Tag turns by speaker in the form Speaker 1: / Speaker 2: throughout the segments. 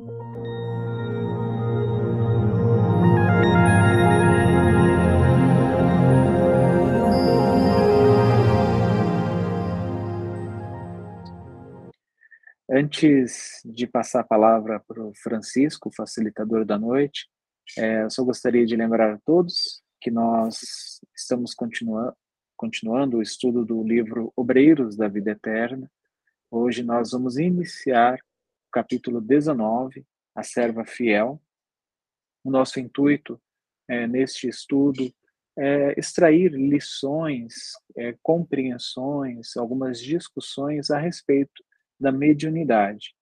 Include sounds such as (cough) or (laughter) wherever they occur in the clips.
Speaker 1: Antes de passar a palavra para o Francisco, facilitador da noite, é, eu só gostaria de lembrar a todos que nós estamos continua continuando o estudo do livro Obreiros da Vida Eterna. Hoje nós vamos iniciar capítulo 19, A Serva Fiel. O nosso intuito é, neste estudo é extrair lições, é, compreensões, algumas discussões a respeito da mediunidade.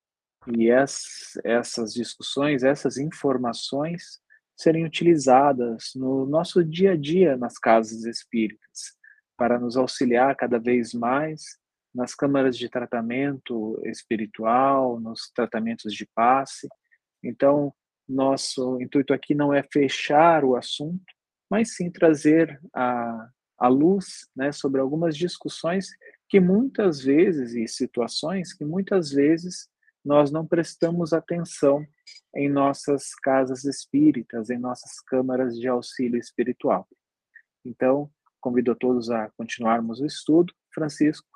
Speaker 1: E essas discussões, essas informações serem utilizadas no nosso dia a dia nas casas espíritas, para nos auxiliar cada vez mais nas câmaras de tratamento espiritual, nos tratamentos de passe. Então, nosso intuito aqui não é fechar o assunto, mas sim trazer a, a luz né, sobre algumas discussões que muitas vezes, e situações que muitas vezes nós não prestamos atenção em nossas casas espíritas, em nossas câmaras de auxílio espiritual. Então, convido a todos a continuarmos o estudo. Francisco,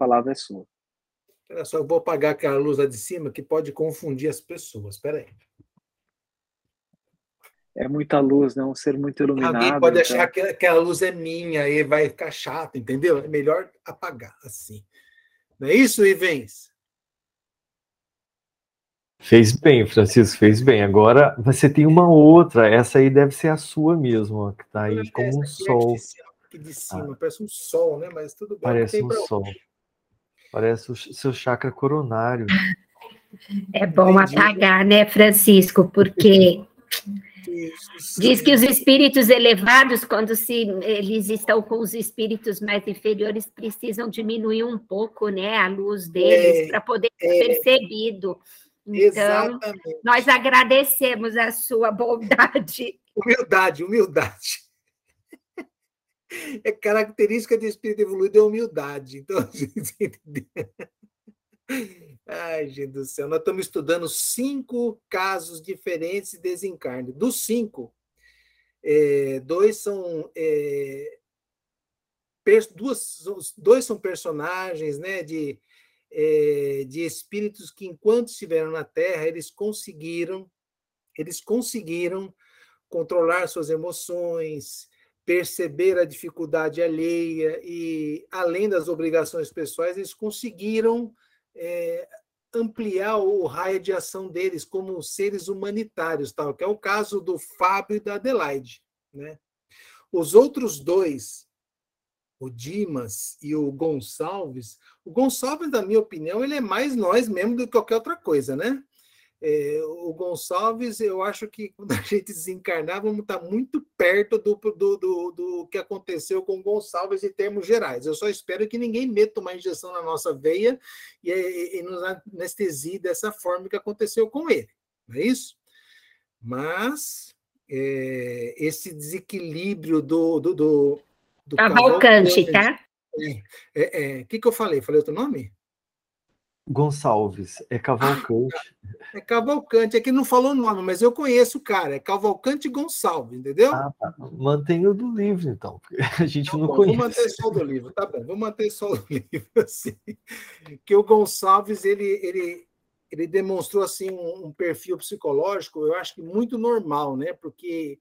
Speaker 1: palavra é sua.
Speaker 2: Olha só, eu vou apagar aquela luz lá de cima que pode confundir as pessoas. Espera aí
Speaker 1: é muita luz, né? Um ser muito iluminado.
Speaker 2: Alguém pode então... achar que aquela luz é minha e vai ficar chato, entendeu? É melhor apagar assim. Não é isso, Ivens?
Speaker 3: Fez bem, Francisco, fez bem. Agora você tem uma outra, essa aí deve ser a sua mesmo, ó, que está aí como um sol.
Speaker 2: Aqui de cima, ah. parece um sol, né? Mas tudo bem.
Speaker 3: Parece um sol. Parece o seu chakra coronário. (laughs)
Speaker 4: É bom Entendi. apagar, né, Francisco? Porque Diz que os espíritos elevados, quando se, eles estão com os espíritos mais inferiores, precisam diminuir um pouco né, a luz deles é, para poder ser é, percebido. Então, exatamente. nós agradecemos a sua bondade.
Speaker 2: Humildade, humildade. (laughs) É característica de espírito evoluído é humildade. Então, a gente. (laughs) Ai, gente do céu, nós estamos estudando cinco casos diferentes de desencarne. Dos cinco, é, dois são é, duas, dois são personagens né, de, é, de espíritos que, enquanto estiveram na Terra, eles conseguiram, eles conseguiram controlar suas emoções, perceber a dificuldade alheia e, além das obrigações pessoais, eles conseguiram é, ampliar o raio de ação deles como seres humanitários, tal, que é o caso do Fábio e da Adelaide. Né? Os outros dois, o Dimas e o Gonçalves, o Gonçalves, na minha opinião, ele é mais nós mesmo do que qualquer outra coisa, né? É, o Gonçalves, eu acho que quando (laughs) a gente desencarnar, vamos estar muito perto do, do, do, do, que aconteceu com o Gonçalves em termos gerais. Eu só espero que ninguém meta uma injeção na nossa veia e, e, e nos anestesie dessa forma que aconteceu com ele. Não é isso? Mas é, esse desequilíbrio do. do, do,
Speaker 4: do Cavalcante, tá?
Speaker 2: O é, é, é, que, que eu falei? Falei outro nome?
Speaker 3: Gonçalves, é Cavalcante. (laughs)
Speaker 2: É Cavalcante, é que não falou o nome, mas eu conheço o cara, é Cavalcante Gonçalves, entendeu? Ah,
Speaker 3: tá. Mantenha o do livro, então, porque (laughs) a gente tá não
Speaker 2: bom,
Speaker 3: conhece.
Speaker 2: Vou manter só o do livro, tá bom, vou manter só o (laughs) livro, assim. Que o Gonçalves, ele, ele, ele demonstrou, assim, um, um perfil psicológico, eu acho que muito normal, né? Porque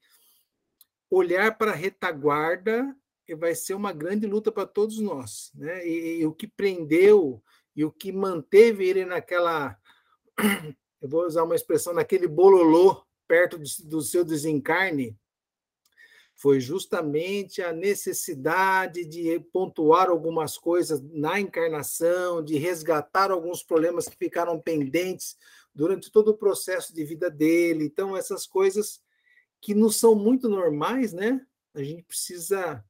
Speaker 2: olhar para a retaguarda vai ser uma grande luta para todos nós, né? E, e o que prendeu e o que manteve ele naquela, eu vou usar uma expressão, naquele bololô perto do, do seu desencarne, foi justamente a necessidade de pontuar algumas coisas na encarnação, de resgatar alguns problemas que ficaram pendentes durante todo o processo de vida dele. Então, essas coisas que não são muito normais, né? A gente precisa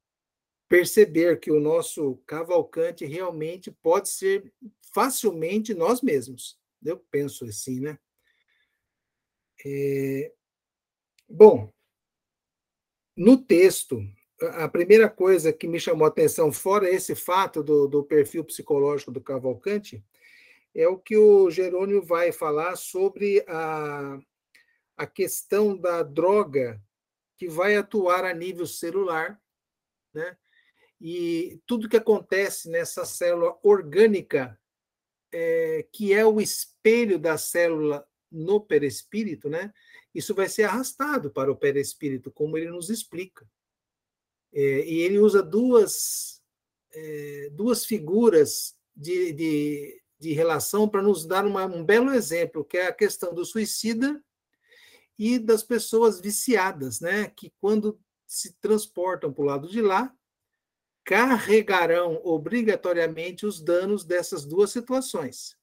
Speaker 2: perceber que o nosso cavalcante realmente pode ser facilmente nós mesmos. Eu penso assim, né? É... Bom, no texto, a primeira coisa que me chamou a atenção, fora esse fato do, do perfil psicológico do Cavalcante, é o que o Jerônimo vai falar sobre a, a questão da droga que vai atuar a nível celular, né? E tudo que acontece nessa célula orgânica, é, que é o espelho da célula no perispírito, né? Isso vai ser arrastado para o perispírito, como ele nos explica. É, e ele usa duas, é, duas figuras de, de, de relação para nos dar uma, um belo exemplo, que é a questão do suicida e das pessoas viciadas, né? Que quando se transportam para o lado de lá, carregarão obrigatoriamente os danos dessas duas situações.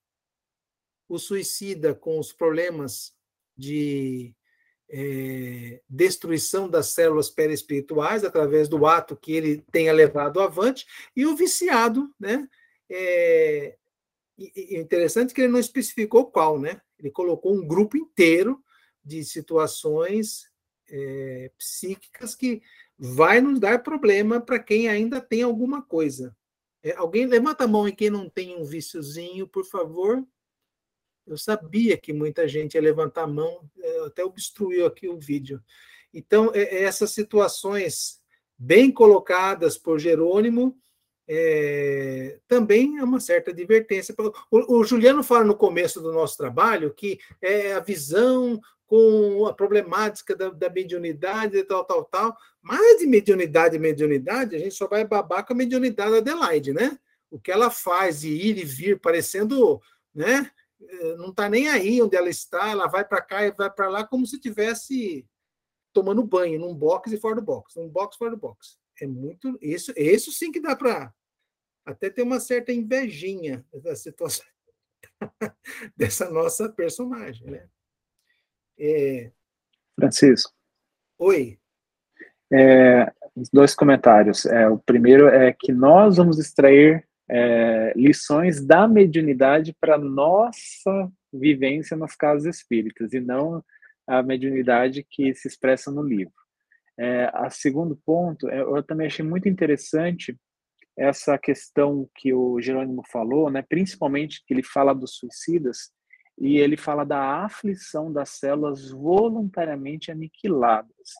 Speaker 2: O suicida com os problemas de é, destruição das células perispirituais através do ato que ele tenha levado avante, e o viciado, né? É, interessante que ele não especificou qual, né? Ele colocou um grupo inteiro de situações é, psíquicas que vai nos dar problema para quem ainda tem alguma coisa. É, alguém levanta a mão em quem não tem um viciozinho, por favor. Eu sabia que muita gente ia levantar a mão, é, até obstruiu aqui o vídeo. Então, é, é, essas situações bem colocadas por Jerônimo, é, também é uma certa advertência. O, o, Juliano fala no começo do nosso trabalho que é a visão com a problemática da, da mediunidade e tal, tal, tal. Mas de mediunidade e mediunidade, a gente só vai babar com a mediunidade da Adelaide, né? O que ela faz de ir e vir, parecendo, né? Eh, não está nem aí onde ela está, ela vai para cá e vai para lá como se tivesse tomando banho num box e fora do box, num box fora do box. É muito isso, isso sim que dá para até ter uma certa invejinha da situação (laughs) dessa nossa personagem, né?
Speaker 1: É... Francisco.
Speaker 2: Oi.
Speaker 1: É, dois comentários. É, o primeiro é que nós vamos extrair é, lições da mediunidade para nossa vivência nas casas espíritas e não a mediunidade que se expressa no livro. É, a segundo ponto, é, eu também achei muito interessante essa questão que o Jerônimo falou, né, principalmente que ele fala dos suicidas, e ele fala da aflição das células voluntariamente aniquiladas.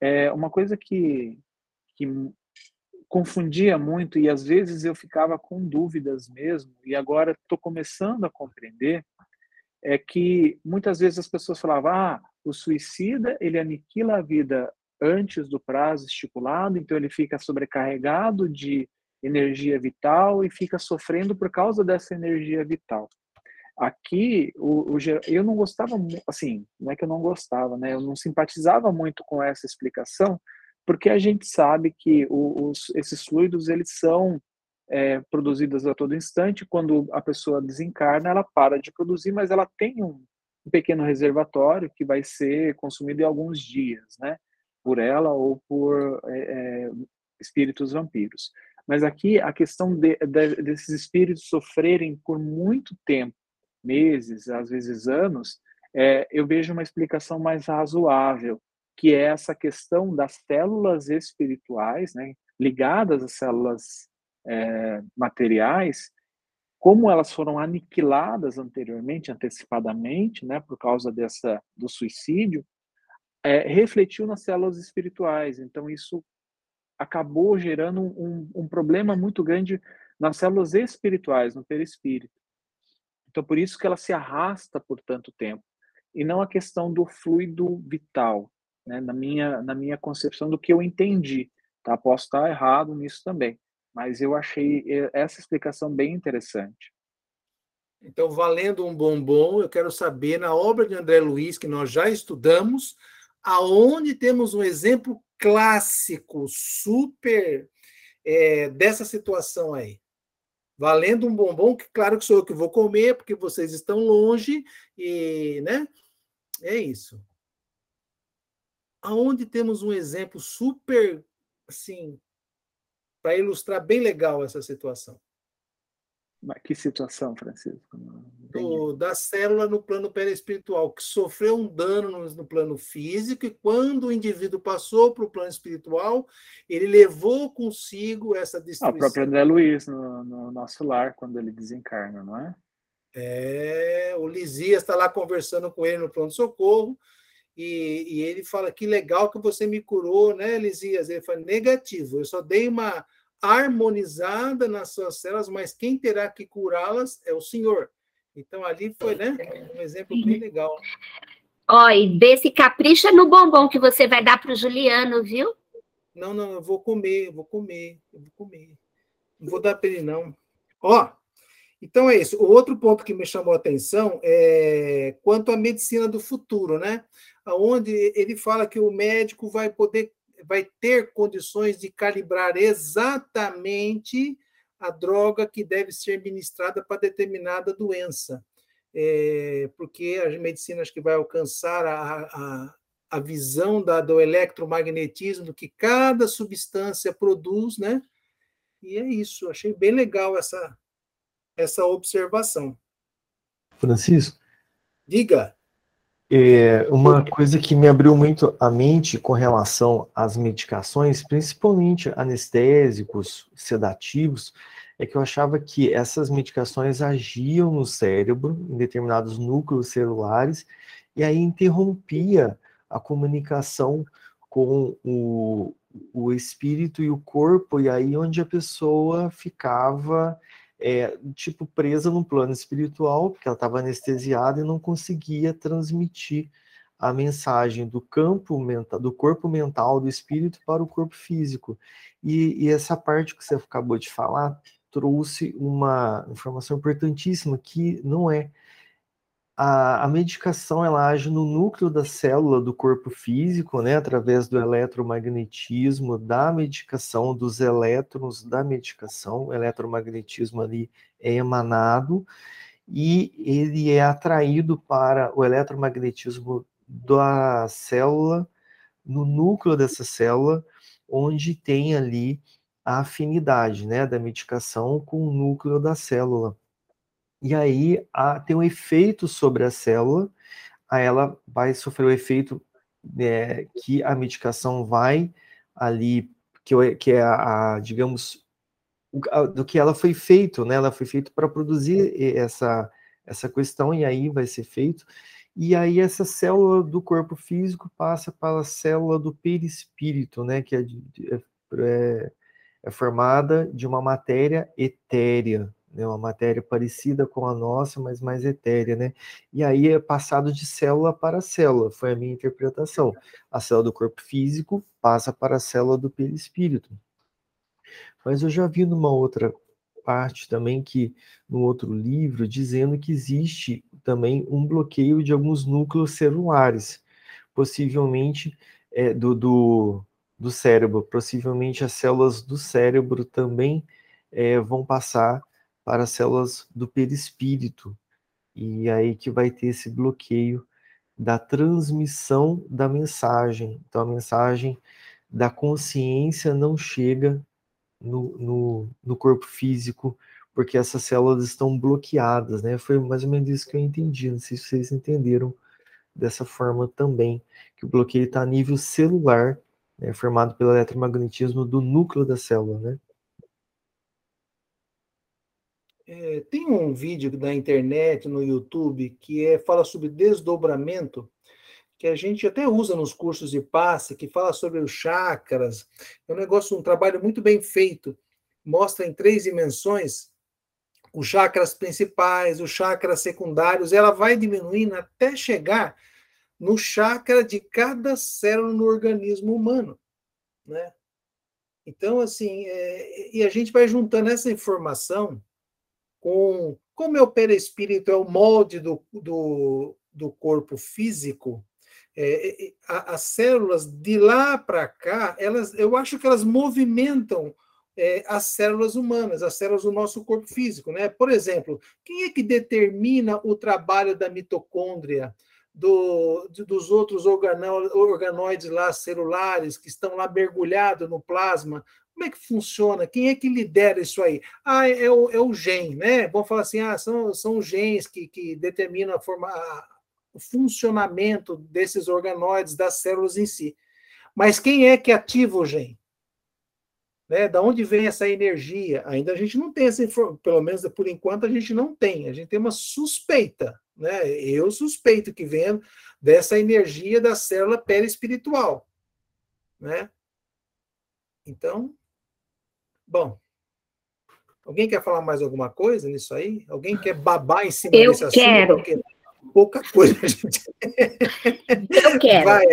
Speaker 1: É uma coisa que, que confundia muito e às vezes eu ficava com dúvidas mesmo, e agora estou começando a compreender, é que muitas vezes as pessoas falavam, ah, o suicida, ele aniquila a vida antes do prazo estipulado, então ele fica sobrecarregado de energia vital e fica sofrendo por causa dessa energia vital. Aqui, o, o, eu não gostava, assim, não é que eu não gostava, né? Eu não simpatizava muito com essa explicação, porque a gente sabe que os, esses fluidos, eles são é, produzidos a todo instante. Quando a pessoa desencarna, ela para de produzir, mas ela tem um, um pequeno reservatório que vai ser consumido em alguns dias, né? Por ela ou por é, é espíritos vampiros. Mas aqui a questão de, de, desses espíritos sofrerem por muito tempo meses, às vezes anos, é, eu vejo uma explicação mais razoável, que é essa questão das células espirituais, né, ligadas às células é, materiais, como elas foram aniquiladas anteriormente, antecipadamente, né, por causa dessa do suicídio, é, refletiu nas células espirituais. Então isso acabou gerando um, um problema muito grande nas células espirituais, no perispírito. Então, por isso que ela se arrasta por tanto tempo. E não a questão do fluido vital, né? na, minha, na minha concepção do que eu entendi. Tá? Posso estar errado nisso também, mas eu achei eh, essa explicação bem interessante.
Speaker 2: Então, valendo um bombom, eu quero saber, na obra de André Luiz, que nós já estudamos, aonde temos um exemplo clássico, super, é, dessa situação aí valendo um bombom, que claro que sou eu que vou comer, porque vocês estão longe, e, né? É isso. Aonde temos um exemplo super, assim, para ilustrar bem legal essa situação.
Speaker 1: Que situação, Francisco?
Speaker 2: Do, da célula no plano perispiritual, que sofreu um dano no, no plano físico, e quando o indivíduo passou para o plano espiritual, ele levou consigo essa destruição.
Speaker 1: Ah, o próprio André Luiz, no, no, nosso lar, quando ele desencarna, não é?
Speaker 2: É, o Lisias está lá conversando com ele no pronto-socorro, e, e, ele fala: Que legal que você me curou, né, Lisias? Ele fala: Negativo, eu só dei uma harmonizada nas suas células, mas quem terá que curá-las é o Senhor. Então, ali foi né, um exemplo bem legal.
Speaker 4: Ó, e desse capricha no bombom que você vai dar para o Juliano, viu?
Speaker 2: Não, não, eu vou comer, eu vou comer, eu vou comer. Não vou dar para ele, não. Ó, então é isso. O outro ponto que me chamou a atenção é quanto à medicina do futuro, né? Onde ele fala que o médico vai poder, vai ter condições de calibrar exatamente a droga que deve ser ministrada para determinada doença. É, porque as medicinas que vai alcançar a, a, a visão da, do eletromagnetismo, do que cada substância produz, né? E é isso, achei bem legal essa, essa observação.
Speaker 3: Francisco?
Speaker 2: Diga.
Speaker 3: É, uma coisa que me abriu muito a mente com relação às medicações, principalmente anestésicos, sedativos, é que eu achava que essas medicações agiam no cérebro, em determinados núcleos celulares, e aí interrompia a comunicação com o, o espírito e o corpo, e aí onde a pessoa ficava é, tipo presa no plano espiritual, porque ela estava anestesiada e não conseguia transmitir a mensagem do campo mental, do corpo mental, do espírito para o corpo físico. E, e essa parte que você acabou de falar trouxe uma informação importantíssima que não é a, a, medicação ela age no núcleo da célula do corpo físico, né, através do eletromagnetismo da medicação, dos elétrons da medicação. O eletromagnetismo ali é emanado e ele é atraído para o eletromagnetismo da célula, no núcleo dessa célula, onde tem ali a afinidade né, da medicação com o núcleo da célula. E aí a, tem um efeito sobre a célula, aí ela vai sofrer o efeito é, que a medicação vai ali, que, que é a, a digamos, do que ela foi feito, né? Ela foi feito para produzir essa, essa questão, e aí vai ser feito. E aí essa célula do corpo físico passa para a célula do perispírito, né? Que é, é, é formada de uma matéria etérea, né, uma matéria parecida com a nossa, mas mais etérea, né? E aí é passado de célula para célula, foi a minha interpretação. A célula do corpo físico passa para a célula do perispírito. Mas eu já vi numa outra parte também que no outro livro dizendo que existe também um bloqueio de alguns núcleos celulares, possivelmente é, do, do, do cérebro, possivelmente as células do cérebro também é, vão passar para as células do perispírito. E aí que vai ter esse bloqueio da transmissão da mensagem. Então, a mensagem da consciência não chega no, no, no corpo físico, porque essas células estão bloqueadas, né? Foi mais ou menos isso que eu entendi. Não sei se vocês entenderam dessa forma também, que o bloqueio está a nível celular, né, formado pelo eletromagnetismo do núcleo da célula, né?
Speaker 2: É, tem um vídeo da internet, no YouTube, que é, fala sobre desdobramento, que a gente até usa nos cursos de passe, que fala sobre os chakras. É um negócio, um trabalho muito bem feito. Mostra em três dimensões os chakras principais, os chakras secundários, ela vai diminuindo até chegar no chakra de cada célula no organismo humano, né? Então, assim, é, e a gente vai juntando essa informação com como é o perispírito, é o molde do, do, do corpo físico, é, é as células de lá para cá, elas, eu acho que elas movimentam é, as células humanas, as células do nosso corpo físico. Né? Por exemplo, quem é que determina o trabalho da mitocôndria, do, dos outros organóides lá celulares que estão lá mergulhados no plasma? Como é que funciona? Quem é que lidera isso aí? Ah, é o, é o gen, né? Vamos falar assim, ah, são, são os genes que, que determinam a forma, a, o funcionamento desses organóides, das células em si. Mas quem é que ativa o gen? Né? Da onde vem essa energia? Ainda a gente não tem essa informação, pelo menos por enquanto a gente não tem. A gente tem uma suspeita, né? Eu suspeito que venha dessa energia da célula perispiritual, né? Então, bom, alguém quer falar mais alguma coisa nisso aí? Alguém quer babar em cima
Speaker 4: Eu
Speaker 2: desse
Speaker 4: assunto? Eu
Speaker 2: quero. Pouca coisa (laughs) gente.
Speaker 4: Eu quero. Vai.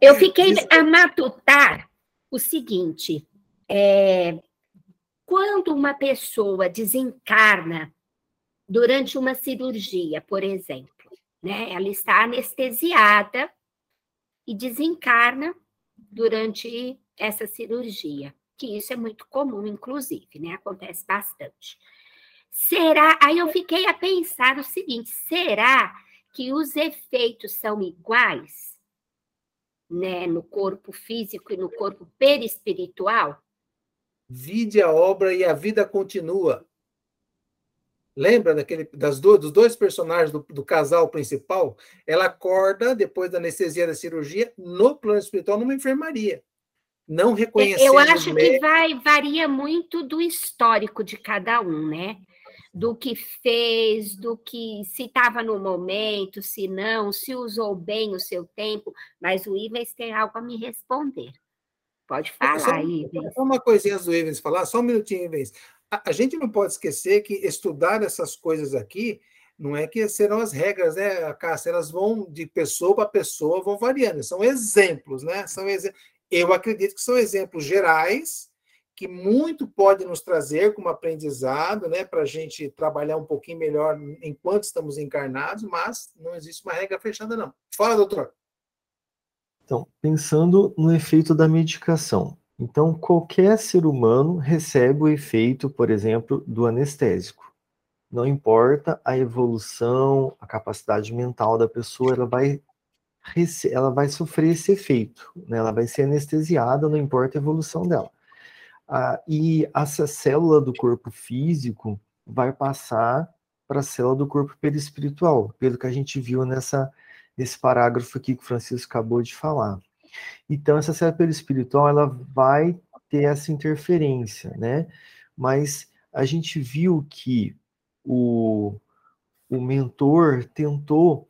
Speaker 4: Eu fiquei a matutar o seguinte: é, quando uma pessoa desencarna durante uma cirurgia, por exemplo, né, ela está anestesiada e desencarna durante essa cirurgia, que isso é muito comum, inclusive, né? Acontece bastante. Será? Aí eu fiquei a pensar o seguinte: será que os efeitos são iguais, né, no corpo físico e no corpo perispiritual?
Speaker 2: Vide a obra e a vida continua. Lembra daquele, das do, dos dois personagens do, do, casal principal? Ela acorda depois da anestesia da cirurgia no plano espiritual numa enfermaria. Não reconhecendo.
Speaker 4: Eu acho que vai varia muito do histórico de cada um, né? Do que fez, do que se estava no momento, se não, se usou bem o seu tempo. Mas o Ivens tem algo a me responder. Pode falar, só, Ivens.
Speaker 2: Só uma coisinha do Ivens falar, só um minutinho, Ivens. A, a, gente não pode esquecer que estudar essas coisas aqui não é que serão as regras, né, Cássia? Elas vão de pessoa para pessoa, vão variando. São exemplos, né? São ex... Eu acredito que são exemplos gerais que muito pode nos trazer como aprendizado, né, para a gente trabalhar um pouquinho melhor enquanto estamos encarnados, mas não existe uma regra fechada, não. Fala, doutor.
Speaker 3: Então, pensando no efeito da medicação. Então, qualquer ser humano recebe o efeito, por exemplo, do anestésico. Não importa a evolução, a capacidade mental da pessoa, ela vai, ela vai sofrer esse efeito. Né? Ela vai ser anestesiada, não importa a evolução dela. Ah, e essa célula do corpo físico vai passar para a célula do corpo perispiritual, pelo que a gente viu nessa nesse parágrafo aqui que o Francisco acabou de falar. Então, essa célula espiritual, ela vai ter essa interferência, né? Mas a gente viu que o, o mentor tentou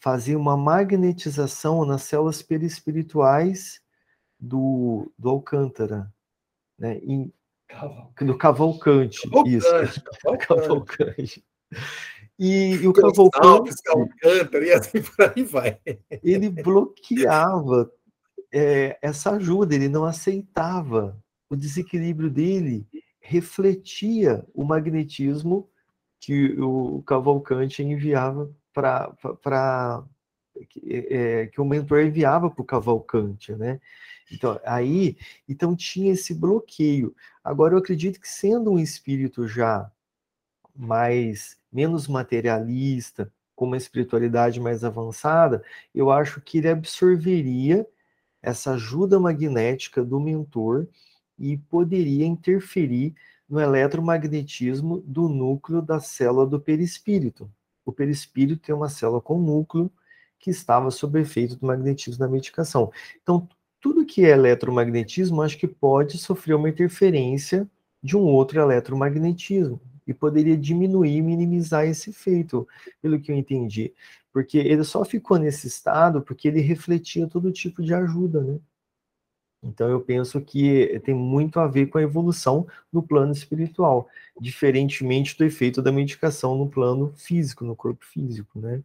Speaker 3: fazer uma magnetização nas células perispirituais do, do Alcântara, né? Em, do Cavalcante, Cavalcante isso. (laughs) Cavalcante. Cavalcante. E, e o Cavalcante.
Speaker 2: e assim por aí vai.
Speaker 3: Ele bloqueava é, essa ajuda, ele não aceitava. O desequilíbrio dele refletia o magnetismo que o Cavalcante enviava para. É, que o mentor enviava para o Cavalcante, né? Então, aí, então tinha esse bloqueio. Agora, eu acredito que sendo um espírito já mais menos materialista, com uma espiritualidade mais avançada, eu acho que ele absorveria essa ajuda magnética do mentor e poderia interferir no eletromagnetismo do núcleo da célula do perispírito. O perispírito tem uma célula com núcleo que estava sob efeito do magnetismo da medicação. Então, tudo que é eletromagnetismo, acho que pode sofrer uma interferência de um outro eletromagnetismo e poderia diminuir, minimizar esse efeito, pelo que eu entendi. Porque ele só ficou nesse estado porque ele refletia todo tipo de ajuda, né? Então eu penso que tem muito a ver com a evolução no plano espiritual, diferentemente do efeito da medicação no plano físico, no corpo físico, né?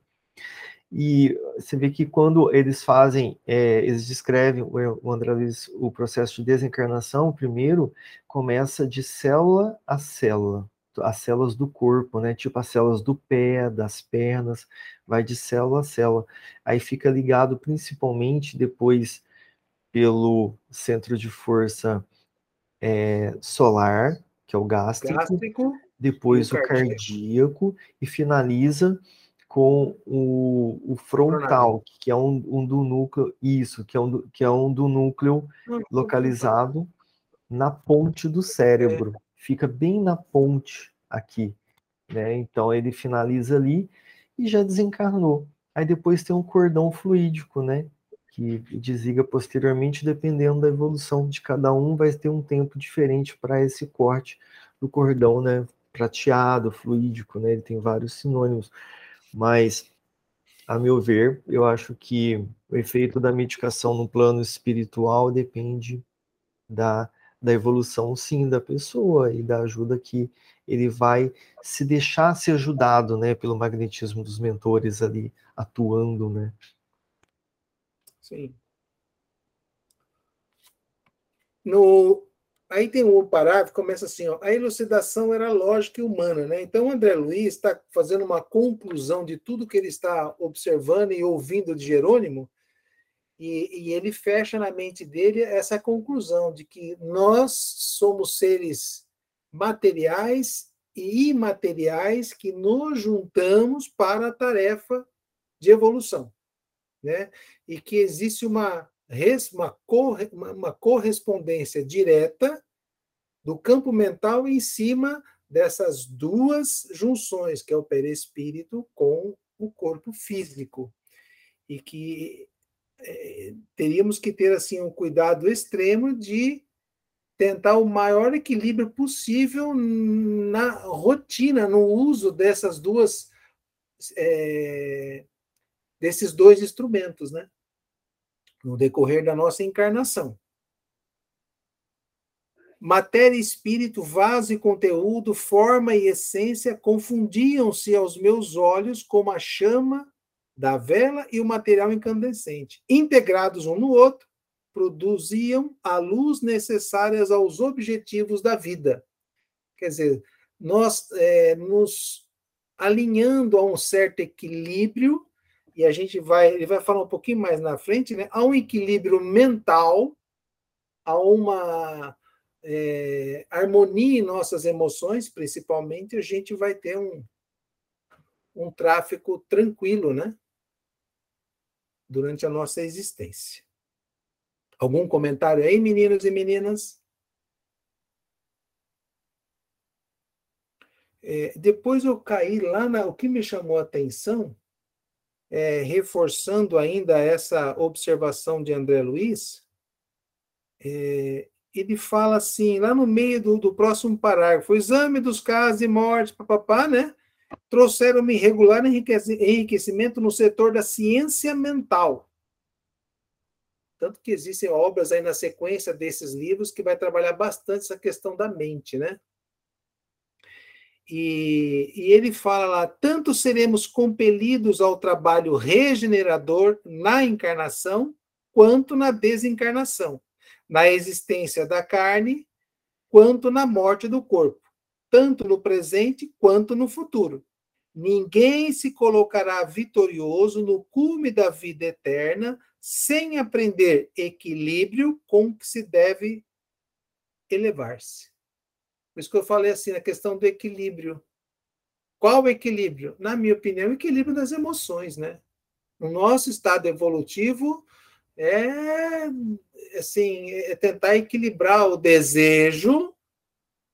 Speaker 3: E você vê que quando eles fazem, é, eles descrevem, o André Luiz, o processo de desencarnação, primeiro começa de célula a célula as células do corpo, né? Tipo as células do pé, das pernas, vai de célula a célula. Aí fica ligado principalmente depois pelo centro de força é, solar, que é o gástrico, gástrico depois o cardíaco. cardíaco e finaliza com o, o frontal, que é um, um, do núcleo, isso, que é um, que é um do núcleo localizado na ponte do cérebro fica bem na ponte aqui, né? Então ele finaliza ali e já desencarnou. Aí depois tem um cordão fluídico, né? Que desliga posteriormente, dependendo da evolução de cada um, vai ter um tempo diferente para esse corte do cordão, né? Prateado, fluídico, né? Ele tem vários sinônimos, mas a meu ver, eu acho que o efeito da medicação no plano espiritual depende da, da evolução, sim, da pessoa e da ajuda que ele vai se deixar ser ajudado, né, pelo magnetismo dos mentores ali atuando, né.
Speaker 2: Sim. No, aí tem um parágrafo, começa assim, ó, a elucidação era lógica e humana, né? Então, André Luiz está fazendo uma conclusão de tudo que ele está observando e ouvindo de Jerônimo, e, e ele fecha na mente dele essa conclusão de que nós somos seres materiais e imateriais que nos juntamos para a tarefa de evolução né? e que existe uma, uma, cor, uma correspondência direta do campo mental em cima dessas duas junções, que é o perispírito com o corpo físico. E que é, teríamos que ter assim um cuidado extremo de tentar o maior equilíbrio possível na rotina, no uso dessas duas é, desses dois instrumentos, né? No decorrer da nossa encarnação. Matéria e espírito, vaso e conteúdo, forma e essência confundiam-se aos meus olhos como a chama da vela e o material incandescente. Integrados um no outro, produziam a luz necessárias aos objetivos da vida. Quer dizer, nós é, nos alinhando a um certo equilíbrio e a gente vai, ele vai falar um pouquinho mais na frente, né? Há um equilíbrio mental, há uma é, harmonia em nossas emoções, principalmente, a gente vai ter um, um tráfego tranquilo, né? Durante a nossa existência. Algum comentário aí, meninos e meninas? É, depois eu caí lá na. O que me chamou a atenção é, reforçando ainda essa observação de André Luiz, é, ele fala assim, lá no meio do, do próximo parágrafo, o exame dos casos de morte, papapá, né? Trouxeram um irregular enriquecimento no setor da ciência mental. Tanto que existem obras aí na sequência desses livros que vai trabalhar bastante essa questão da mente, né? E, e, ele fala lá: tanto seremos compelidos ao trabalho regenerador na encarnação, quanto na desencarnação, na existência da carne, quanto na morte do corpo, tanto no presente quanto no futuro. Ninguém se colocará vitorioso no cume da vida eterna sem aprender equilíbrio com que se deve elevar-se. Por isso que eu falei assim, a questão do equilíbrio. Qual o equilíbrio? Na minha opinião, o equilíbrio das emoções, né? O nosso estado evolutivo é assim, é tentar equilibrar o desejo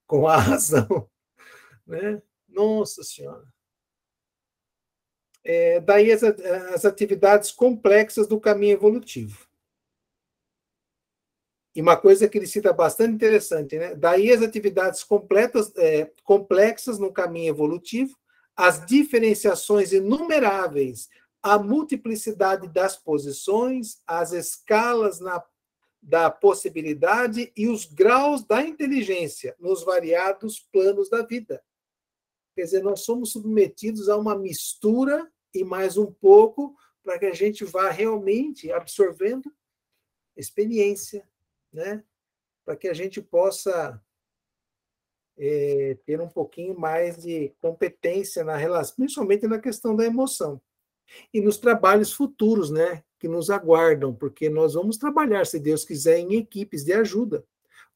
Speaker 2: com a (laughs) razão, né? Nossa Senhora. É, daí as, as atividades complexas do caminho evolutivo. E uma coisa que ele cita bastante interessante, né? Daí as atividades completas, é, complexas no caminho evolutivo, as diferenciações inumeráveis, a multiplicidade das posições, as escalas na, da possibilidade e os graus da inteligência nos variados planos da vida. Quer dizer, nós somos submetidos a uma mistura e mais um pouco para que a gente vá realmente absorvendo experiência, né? Para que a gente possa é, ter um pouquinho mais de competência na relação, principalmente na questão da emoção. E nos trabalhos futuros, né? Que nos aguardam, porque nós vamos trabalhar, se Deus quiser, em equipes de ajuda.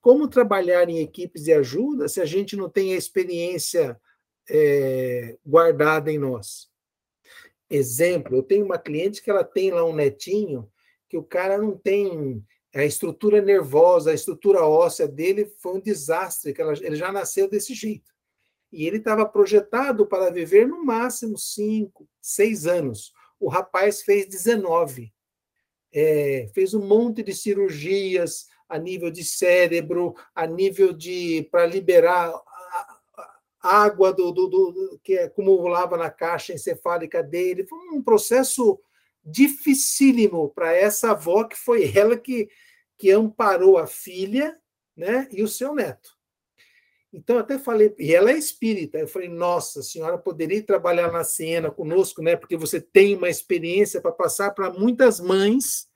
Speaker 2: Como trabalhar em equipes de ajuda se a gente não tem a experiência é, guardada em nós? Exemplo, eu tenho uma cliente que ela tem lá um netinho que o cara não tem a estrutura nervosa, a estrutura óssea dele foi um desastre, que ele já nasceu desse jeito. E ele estava projetado para viver no máximo 5, 6 anos. O rapaz fez 19. é, fez um monte de cirurgias a nível de cérebro, a nível de para liberar água do, do, do, que acumulava na caixa encefálica dele. Foi um processo dificílimo para essa avó, que foi ela que, que amparou a filha né, e o seu neto. Então, até falei, e ela é espírita. Eu falei, nossa, a senhora poderia trabalhar na Siena conosco, né? Porque você tem uma experiência para passar para muitas mães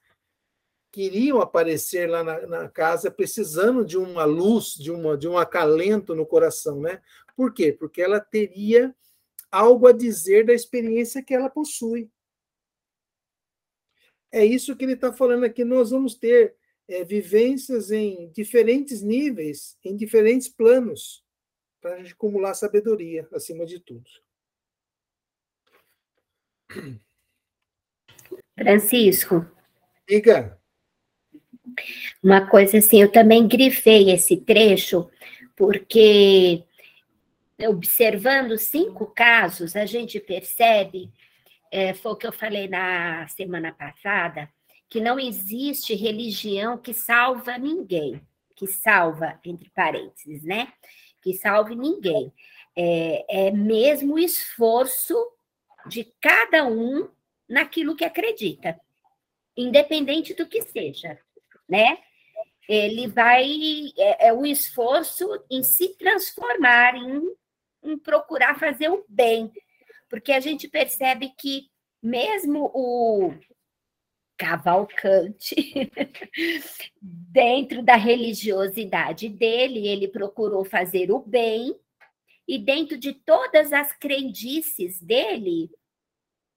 Speaker 2: que iriam aparecer lá na, na, casa precisando de uma luz, de, uma, de um acalento no coração, né? Por quê? Porque ela teria algo a dizer da experiência que ela possui. É isso que ele está falando aqui. Nós vamos ter é, vivências em diferentes níveis, em diferentes planos, para a gente acumular sabedoria, acima de tudo.
Speaker 4: Francisco.
Speaker 2: Diga.
Speaker 4: Uma coisa assim, eu também grifei esse trecho, porque observando cinco casos, a gente percebe, é, foi o que eu falei na semana passada, que não existe religião que salva ninguém, que salva, entre parênteses, né? Que salve ninguém. É, é mesmo o esforço de cada um naquilo que acredita, independente do que seja, né? Ele vai, é, é o esforço em se transformar, em, em procurar fazer o bem, porque a gente percebe que mesmo o, Cavalcante, (laughs) dentro da religiosidade dele, ele procurou fazer o bem, e dentro de todas as crendices dele,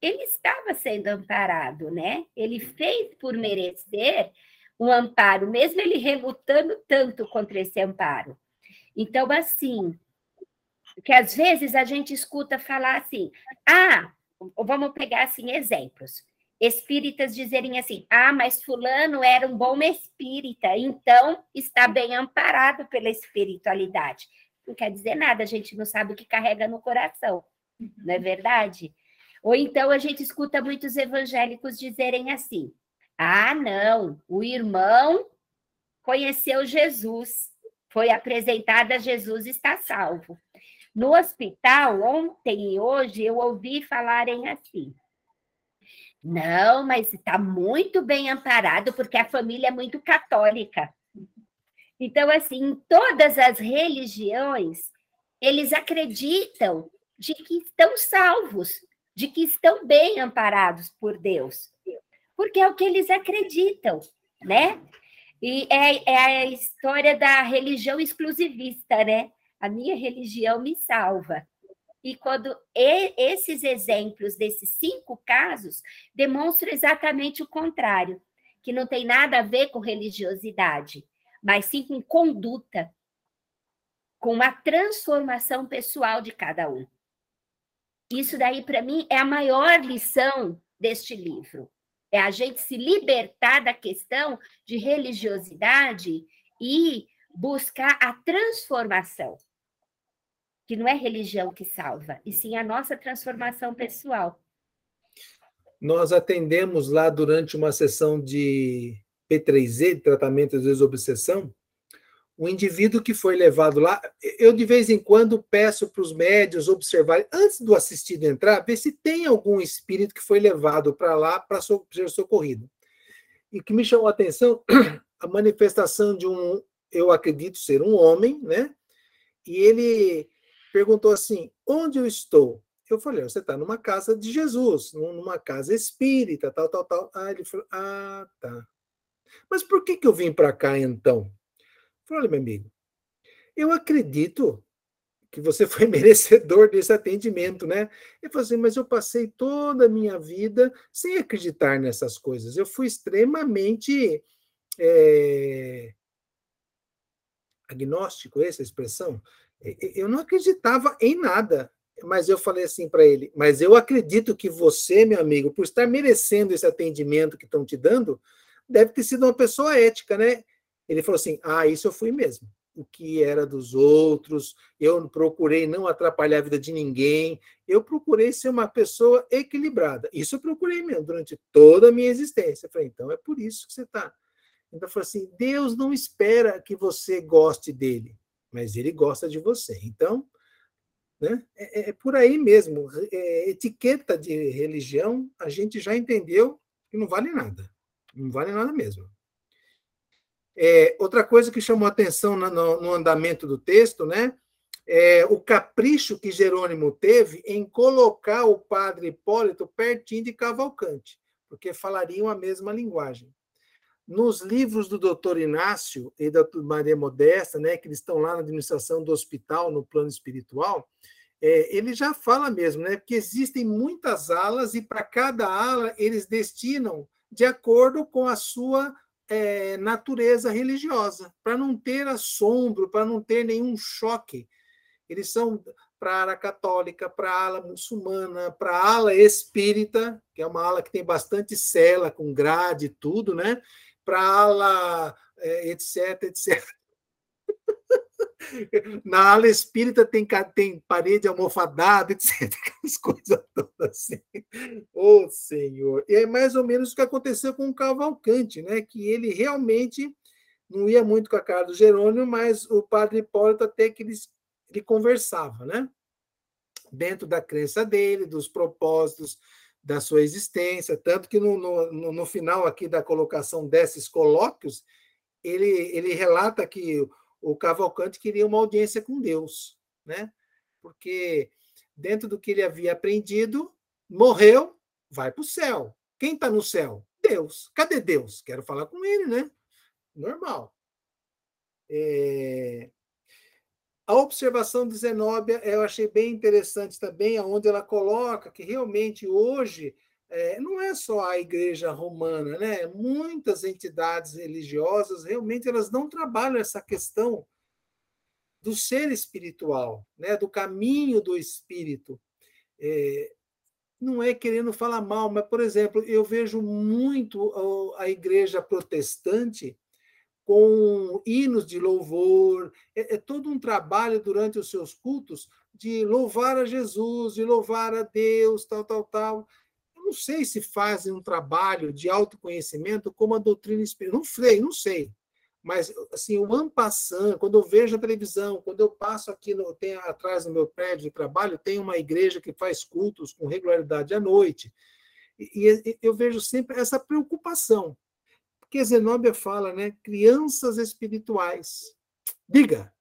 Speaker 4: ele estava sendo amparado, né? Ele fez por merecer um amparo, mesmo ele relutando tanto contra esse amparo. Então, assim, que às vezes a gente escuta falar assim, ah, vamos pegar assim exemplos espíritas dizerem assim: ah, mas Fulano era um bom espírita, então está bem amparado pela espiritualidade. Não quer dizer nada, a gente não sabe o que carrega no coração, não é verdade? Ou então a gente escuta muitos evangélicos dizerem assim: ah, não, o irmão conheceu Jesus, foi apresentado a Jesus, está salvo. No hospital, ontem e hoje, eu ouvi falarem assim: não, mas está muito bem amparado porque a família é muito católica. Então, assim, em todas as religiões, eles acreditam de que estão salvos, de que estão bem amparados por Deus, porque é o que eles acreditam, né? E é, é a história da religião exclusivista, né? A minha religião me salva. E quando esses exemplos desses cinco casos demonstram exatamente o contrário, que não tem nada a ver com religiosidade, mas sim com conduta, com a transformação pessoal de cada um. Isso daí, para mim, é a maior lição deste livro. É a gente se libertar da questão de religiosidade e buscar a transformação que não é religião que salva, e sim a nossa transformação pessoal.
Speaker 2: Nós atendemos lá durante uma sessão de P3Z, de tratamento de desobsessão, um indivíduo que foi levado lá. Eu, de vez em quando, peço para os médios observarem, antes do assistido entrar, ver se tem algum espírito que foi levado para lá para ser socorrido. E que me chamou a atenção (clears throat) a manifestação de um, eu acredito ser um homem, né? E ele perguntou assim: onde eu estou? Eu falei: você está numa casa de Jesus, numa casa espírita, tal, tal, tal. Ah, ele falou: ah, tá. Mas por que, que eu vim para cá então? Eu falei: olha, meu amigo, eu acredito que você foi (laughs) merecedor desse atendimento, né? Ele falou assim, mas eu passei toda a minha vida sem acreditar nessas coisas. Eu fui extremamente é, agnóstico, essa expressão? Eu não acreditava em nada, mas eu falei assim para ele: Mas eu acredito que você, meu amigo, por estar merecendo esse atendimento que estão te dando, deve ter sido uma pessoa ética, né? Ele falou assim: Ah, isso eu fui mesmo. o que era dos outros, eu procurei não atrapalhar a vida de ninguém, eu procurei ser uma pessoa equilibrada. Isso eu procurei mesmo durante toda a minha existência. Eu falei, então é por isso que você está. Então, falei assim: Deus não espera que você goste dele, mas ele gosta de você. Então, né, é, é, é por aí mesmo. É, etiqueta de religião, a gente já entendeu que não vale nada. Não vale nada mesmo. É, outra coisa que chamou atenção no, no, andamento do texto, né? É o capricho que Jerônimo teve em colocar o padre Hipólito pertinho de Cavalcante, porque falariam a mesma linguagem. Nos livros do doutor Inácio e da Maria Modesta, né, que eles estão lá na administração do hospital, no plano espiritual, é, ele já fala mesmo, né, que existem muitas alas e para cada ala eles destinam de acordo com a sua é, natureza religiosa, para não ter assombro, para não ter nenhum choque. Eles são para a ala católica, para a ala muçulmana, para a ala espírita, que é uma ala que tem bastante cela, com grade e tudo, né? Para ala é, etc, etc. (laughs) Na ala espírita tem, tem parede almofadada, etc. (laughs) Aquelas coisas todas assim. Ô, oh, Senhor! E é mais ou menos o que aconteceu com o Cavalcante, né? Que ele realmente não ia muito com a cara do Jerônimo, mas o padre Hipólito até que ele, ele conversava, né? Dentro da crença dele, dos propósitos da sua existência, tanto que no, no, no final aqui da colocação desses colóquios, ele, ele relata que o Cavalcante queria uma audiência com Deus, né? Porque dentro do que ele havia aprendido, morreu, vai para o céu. Quem está no céu? Deus. Cadê Deus? Quero falar com ele, né? Normal. É... A observação de Zenóbia eu achei bem interessante também, onde ela coloca que realmente hoje é, não é só a igreja romana, né? Muitas entidades religiosas realmente elas não trabalham essa questão do ser espiritual, né? Do caminho do espírito. É, não é querendo falar mal, mas por exemplo, eu vejo muito a igreja protestante com hinos de louvor, é, é todo um trabalho durante os seus cultos de louvar a Jesus, de louvar a Deus, tal, tal, tal não sei se fazem um trabalho de autoconhecimento como a doutrina espírita. Não sei, não sei. Mas, assim, o ampassan, quando eu vejo a televisão, quando eu passo aqui no, tem, atrás do meu prédio de trabalho, tem uma igreja que faz cultos com regularidade à noite. E, e eu vejo sempre essa preocupação. Porque Zenóbia fala, né? Crianças espirituais. Diga.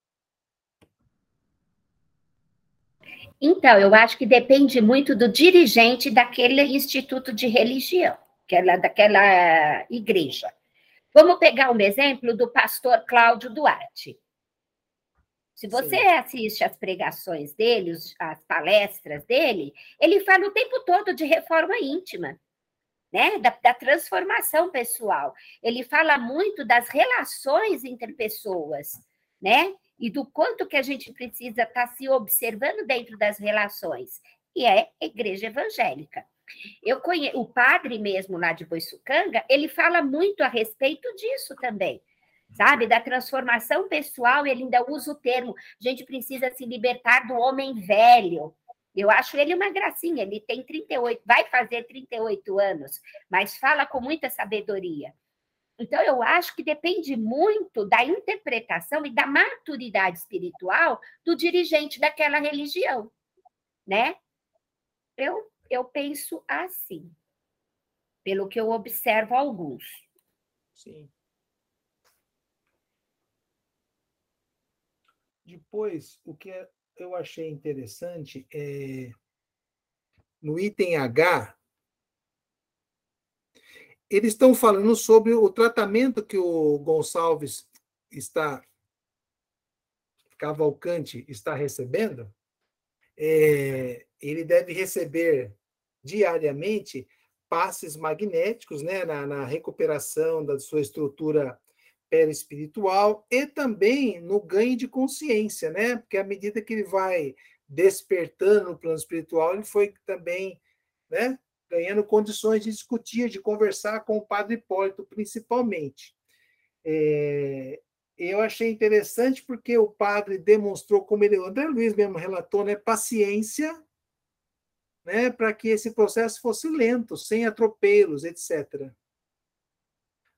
Speaker 4: Então, eu acho que depende muito do dirigente daquele instituto de religião, aquela, daquela igreja. Vamos pegar um exemplo do pastor Cláudio Duarte. Se você Sim. assiste as pregações dele, as palestras dele, ele fala o tempo todo de reforma íntima, né? Da, da, transformação pessoal. Ele fala muito das relações entre pessoas, né? e do quanto que a gente precisa estar tá se observando dentro das relações, e é igreja evangélica. Eu conheço o padre mesmo lá de Boiçucanga, ele fala muito a respeito disso também. Sabe, da transformação pessoal, ele ainda usa o termo, a gente precisa se libertar do homem velho, eu acho ele uma gracinha, ele tem 38, vai fazer 38 anos, mas fala com muita sabedoria. Então, eu acho que depende muito da interpretação e da maturidade espiritual do dirigente daquela religião, né? Eu, eu penso assim, pelo que eu observo alguns.
Speaker 2: Sim. Depois, o que eu achei interessante é no item H, eles estão falando sobre o tratamento que o Gonçalves está Cavalcante está recebendo. É, ele deve receber diariamente passes magnéticos né, na, na recuperação da sua estrutura perispiritual e também no ganho de consciência, né? Porque à medida que ele vai despertando no plano espiritual, ele foi também, né, ganhando condições de discutir, de conversar com o padre Hipólito, principalmente. É, eu achei interessante porque o padre demonstrou, como ele, o André Luiz mesmo relatou, né, paciência, né, para que esse processo fosse lento, sem atropelos, etc.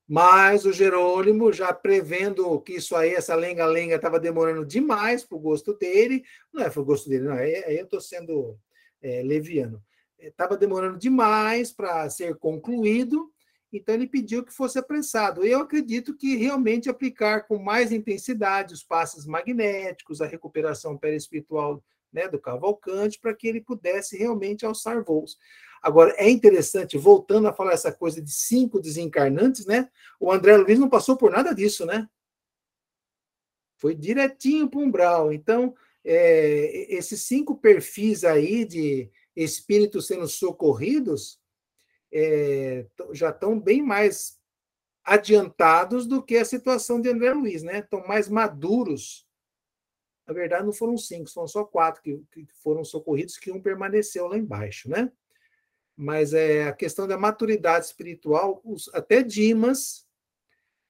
Speaker 2: Mas o Jerônimo, já prevendo que isso aí, essa lenga-lenga, estava demorando demais para o gosto dele, não é para o gosto dele, não, aí eu estou sendo é, leviano, estava demorando demais para ser concluído, então ele pediu que fosse apressado. Eu acredito que realmente aplicar com mais intensidade os passes magnéticos, a recuperação perispiritual né, do Cavalcante, para que ele pudesse realmente alçar voos. Agora, é interessante, voltando a falar essa coisa de cinco desencarnantes, né? O André Luiz não passou por nada disso, né? Foi direitinho para o umbral. Então, é, esses cinco perfis aí de espíritos sendo socorridos é, já estão bem mais adiantados do que a situação de André Luiz, né? Estão mais maduros. Na verdade, não foram cinco, são só quatro que, que foram socorridos, que um permaneceu lá embaixo, né? Mas é a questão da maturidade espiritual, os, até Dimas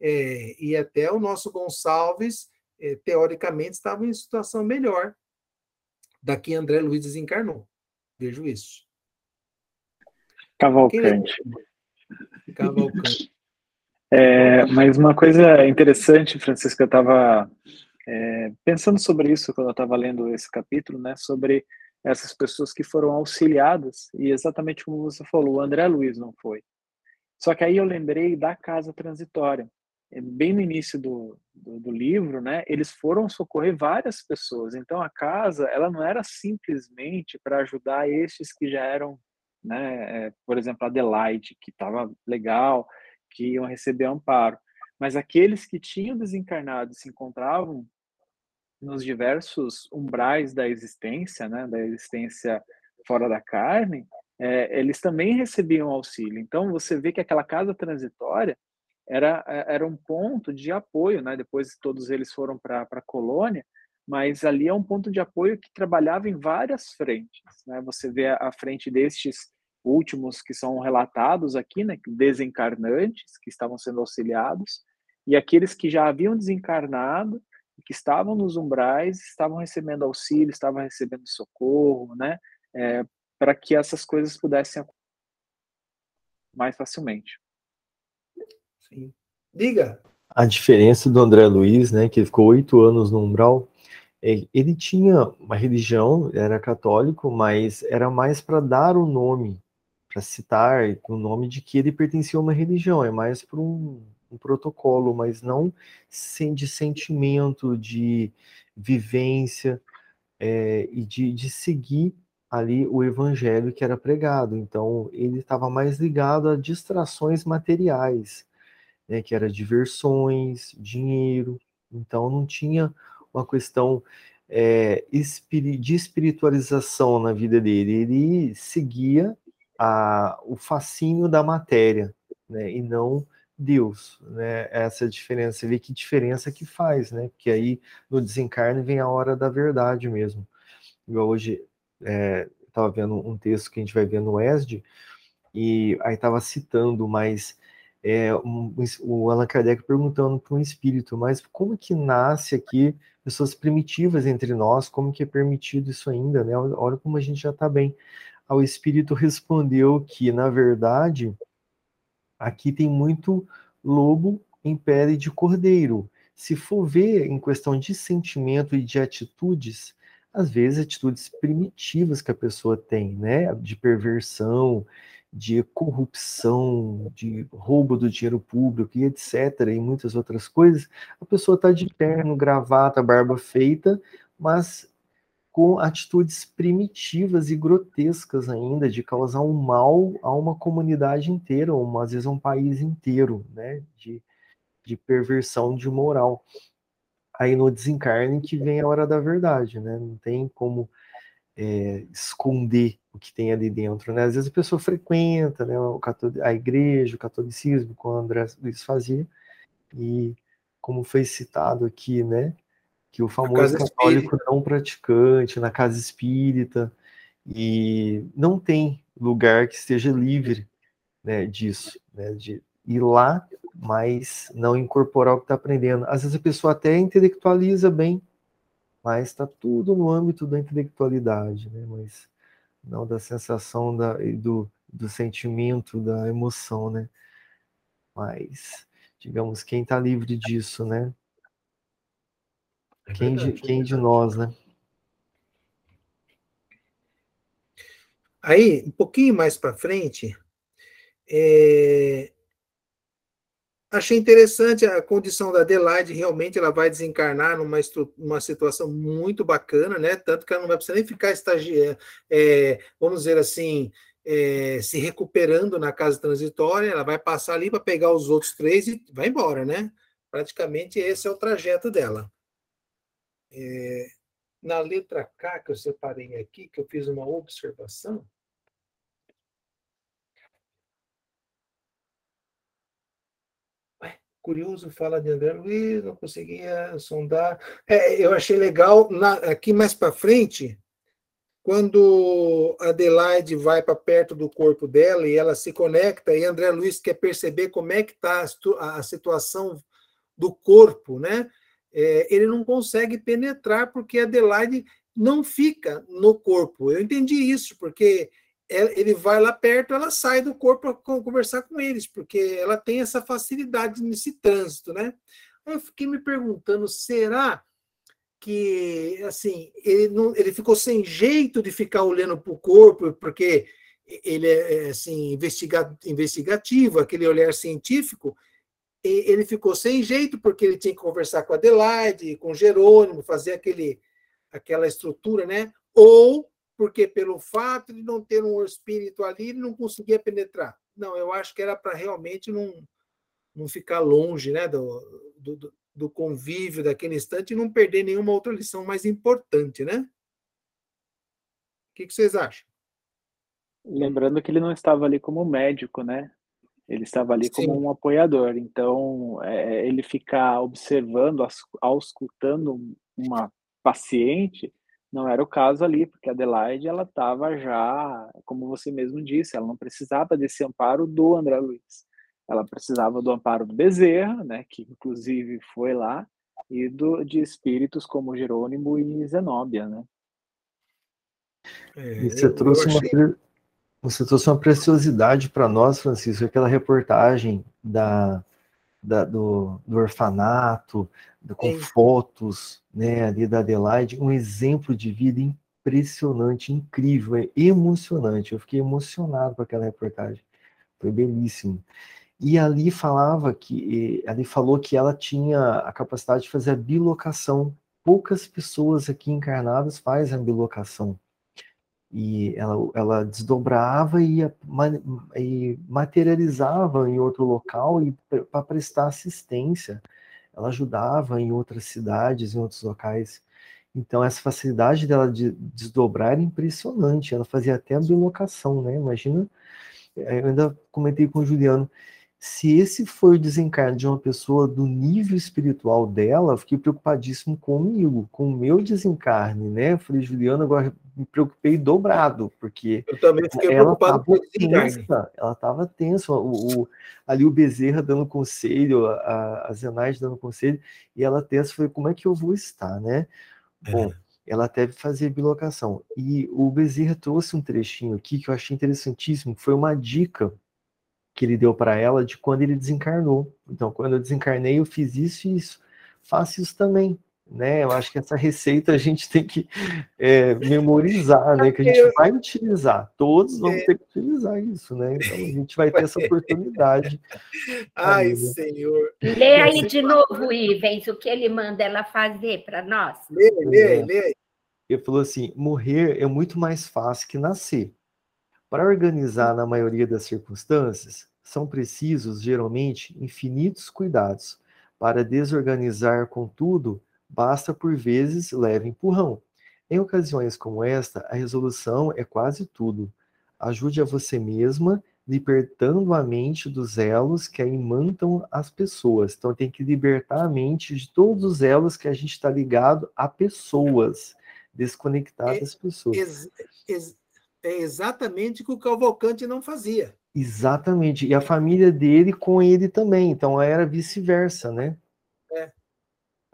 Speaker 2: é, e até o nosso Gonçalves, é, teoricamente, estavam em situação melhor da que André Luiz desencarnou. Vejo isso.
Speaker 1: Cavalcante. Cavalcante. É, mas uma coisa interessante, Francisco, eu estava é, pensando sobre isso quando eu estava lendo esse capítulo, né, sobre essas pessoas que foram auxiliadas, e exatamente como você falou, o André Luiz não foi. Só que aí eu lembrei da casa transitória. É, bem no início do, do, do, livro, né, eles foram socorrer várias pessoas. Então a casa, ela não era simplesmente para ajudar estes que já eram, né, é, por exemplo, Adelaide, que estava legal, que iam receber amparo. Mas aqueles que tinham desencarnado e se encontravam nos diversos umbrais da existência, né, da existência fora da carne, é, eles também recebiam auxílio. Então, você vê que aquela casa transitória era, é, era um ponto de apoio, né? depois todos eles foram para a colônia, mas ali é um ponto de apoio que trabalhava em várias frentes. Né? Você vê a, a frente destes últimos que são relatados aqui, né? desencarnantes, que estavam sendo auxiliados, e aqueles que já haviam desencarnado que estavam nos umbrais, estavam recebendo auxílio, estavam recebendo socorro, né? É, para que essas coisas pudessem mais facilmente.
Speaker 2: Sim. Diga.
Speaker 3: A diferença do André Luiz, né, que ficou oito anos no umbral, é, ele tinha uma religião, era católico, mas era mais para dar o nome, para citar o nome de que ele pertencia a uma religião, é mais para um um protocolo, mas não de sentimento, de vivência é, e de, de seguir ali o evangelho que era pregado. Então, ele estava mais ligado a distrações materiais, né, que era diversões, dinheiro. Então, não tinha uma questão é, de espiritualização na vida dele. Ele seguia a, o fascínio da matéria, né, e não Deus, né? Essa diferença, você vê que diferença que faz, né? Porque aí no desencarne vem a hora da verdade mesmo. Eu hoje é, estava vendo um texto que a gente vai ver no ESD, e aí estava citando, mas é, um, o Allan Kardec perguntando para um espírito, mas como que nasce aqui pessoas primitivas entre nós, como que é permitido isso ainda, né? Olha como a gente já está bem. O espírito respondeu que, na verdade, Aqui tem muito lobo em pele de cordeiro. Se for ver em questão de sentimento e de atitudes, às vezes atitudes primitivas que a pessoa tem, né? De perversão, de corrupção, de roubo do dinheiro público e etc. E muitas outras coisas, a pessoa está de terno, gravata, barba feita, mas com atitudes primitivas e grotescas ainda, de causar um mal a uma comunidade inteira, ou às vezes a um país inteiro, né, de, de perversão de moral. Aí no desencarne que vem a hora da verdade, né, não tem como é, esconder o que tem ali dentro, né, às vezes a pessoa frequenta, né, a igreja, o catolicismo, como o André Luiz fazia, e como foi citado aqui, né, que o famoso católico não praticante, na casa espírita, e não tem lugar que esteja livre né, disso, né, de ir lá mas não incorporar o que está aprendendo. Às vezes a pessoa até intelectualiza bem, mas está tudo no âmbito da intelectualidade, né? mas não da sensação da, do, do sentimento, da emoção, né? Mas, digamos, quem está livre disso, né? É quem, de, quem de nós, né?
Speaker 2: Aí, um pouquinho mais para frente, é... achei interessante a condição da Adelaide, realmente ela vai desencarnar numa, numa situação muito bacana, né? Tanto que ela não vai precisar nem ficar estagiando, é, vamos dizer assim, é, se recuperando na casa transitória, ela vai passar ali para pegar os outros três e vai embora, né? Praticamente esse é o trajeto dela. É, na letra K, que eu separei aqui, que eu fiz uma observação, curioso fala de André Luiz, não conseguia sondar. É, eu achei legal, na, aqui mais para frente, quando Adelaide vai para perto do corpo dela e ela se conecta, e André Luiz quer perceber como é que está a, a, situação do corpo, né? É, ele não consegue penetrar porque Adelaide não fica no corpo. Eu entendi isso, porque ele vai lá perto, ela sai do corpo para conversar com eles, porque ela tem essa facilidade nesse trânsito, né? Eu fiquei me perguntando, será que assim ele não, ele ficou sem jeito de ficar olhando para o corpo, porque ele é, é assim investiga, investigativo, aquele olhar científico, ele ficou sem jeito porque ele tinha que conversar com Adelaide, com Jerônimo, fazer aquele aquela estrutura, né? Ou porque pelo fato de não ter um espírito ali, ele não conseguia penetrar. Não, eu acho que era para realmente não, não ficar longe né, do, do, do convívio daquele instante e não perder nenhuma outra lição mais importante, né? O que, que vocês acham?
Speaker 1: Lembrando que ele não estava ali como médico, né? Ele estava ali Sim. como um apoiador. Então, é, ele ficar observando, auscultando uma paciente, não era o caso ali, porque a Adelaide ela estava já, como você mesmo disse, ela não precisava desse amparo do André Luiz ela precisava do amparo do Bezerra, né, que inclusive foi lá, e do, de espíritos como Jerônimo e Zenóbia, né?
Speaker 3: É, você, trouxe achei... uma, você trouxe uma preciosidade para nós, Francisco, aquela reportagem da, da do, do, orfanato, do, com fotos né, ali da Adelaide, um exemplo de vida impressionante, incrível, é emocionante. Eu fiquei emocionado com aquela reportagem. Foi belíssimo. E ali falava que, ali falou que ela tinha a capacidade de fazer a bilocação. Poucas pessoas aqui encarnadas fazem a bilocação. E ela, ela desdobrava e, e materializava em outro local para prestar assistência. Ela ajudava em outras cidades, em outros locais. Então, essa facilidade dela de desdobrar era impressionante. Ela fazia até a bilocação, né? Imagina, eu ainda comentei com o Juliano, se esse for o desencarne de uma pessoa do nível espiritual dela, eu fiquei preocupadíssimo comigo, com o meu desencarne, né? Falei, Juliana, agora me preocupei dobrado, porque
Speaker 2: eu também fiquei ela preocupado com.
Speaker 3: Tensa, ela estava tensa, o, o, ali o Bezerra dando conselho, a, a Zenaide dando conselho, e ela tensa, foi como é que eu vou estar, né? É. Bom, ela deve fazer bilocação. E o Bezerra trouxe um trechinho aqui que eu achei interessantíssimo, foi uma dica que ele deu para ela de quando ele desencarnou. Então, quando eu desencarnei, eu fiz isso e isso. Faço isso também. Né? Eu acho que essa receita a gente tem que é, memorizar, né? Que a gente vai utilizar. Todos vão é. ter que utilizar isso, né? Então a gente vai ter essa (laughs) oportunidade.
Speaker 2: Ai, aí, Senhor.
Speaker 4: Lê aí de novo, Ivens, o que ele manda ela fazer para nós.
Speaker 2: Lê, lê, é. lê.
Speaker 3: Ele falou assim: morrer é muito mais fácil que nascer. Para organizar na maioria das circunstâncias, são precisos, geralmente, infinitos cuidados. Para desorganizar, contudo, basta por vezes leve empurrão. Em ocasiões como esta, a resolução é quase tudo. Ajude a você mesma, libertando a mente dos elos que imantam as pessoas. Então, tem que libertar a mente de todos os elos que a gente está ligado a pessoas, desconectar das pessoas.
Speaker 2: Ex, ex, é exatamente o que o Cavalcante não fazia.
Speaker 3: Exatamente. E a família dele com ele também. Então era vice-versa, né?
Speaker 2: É.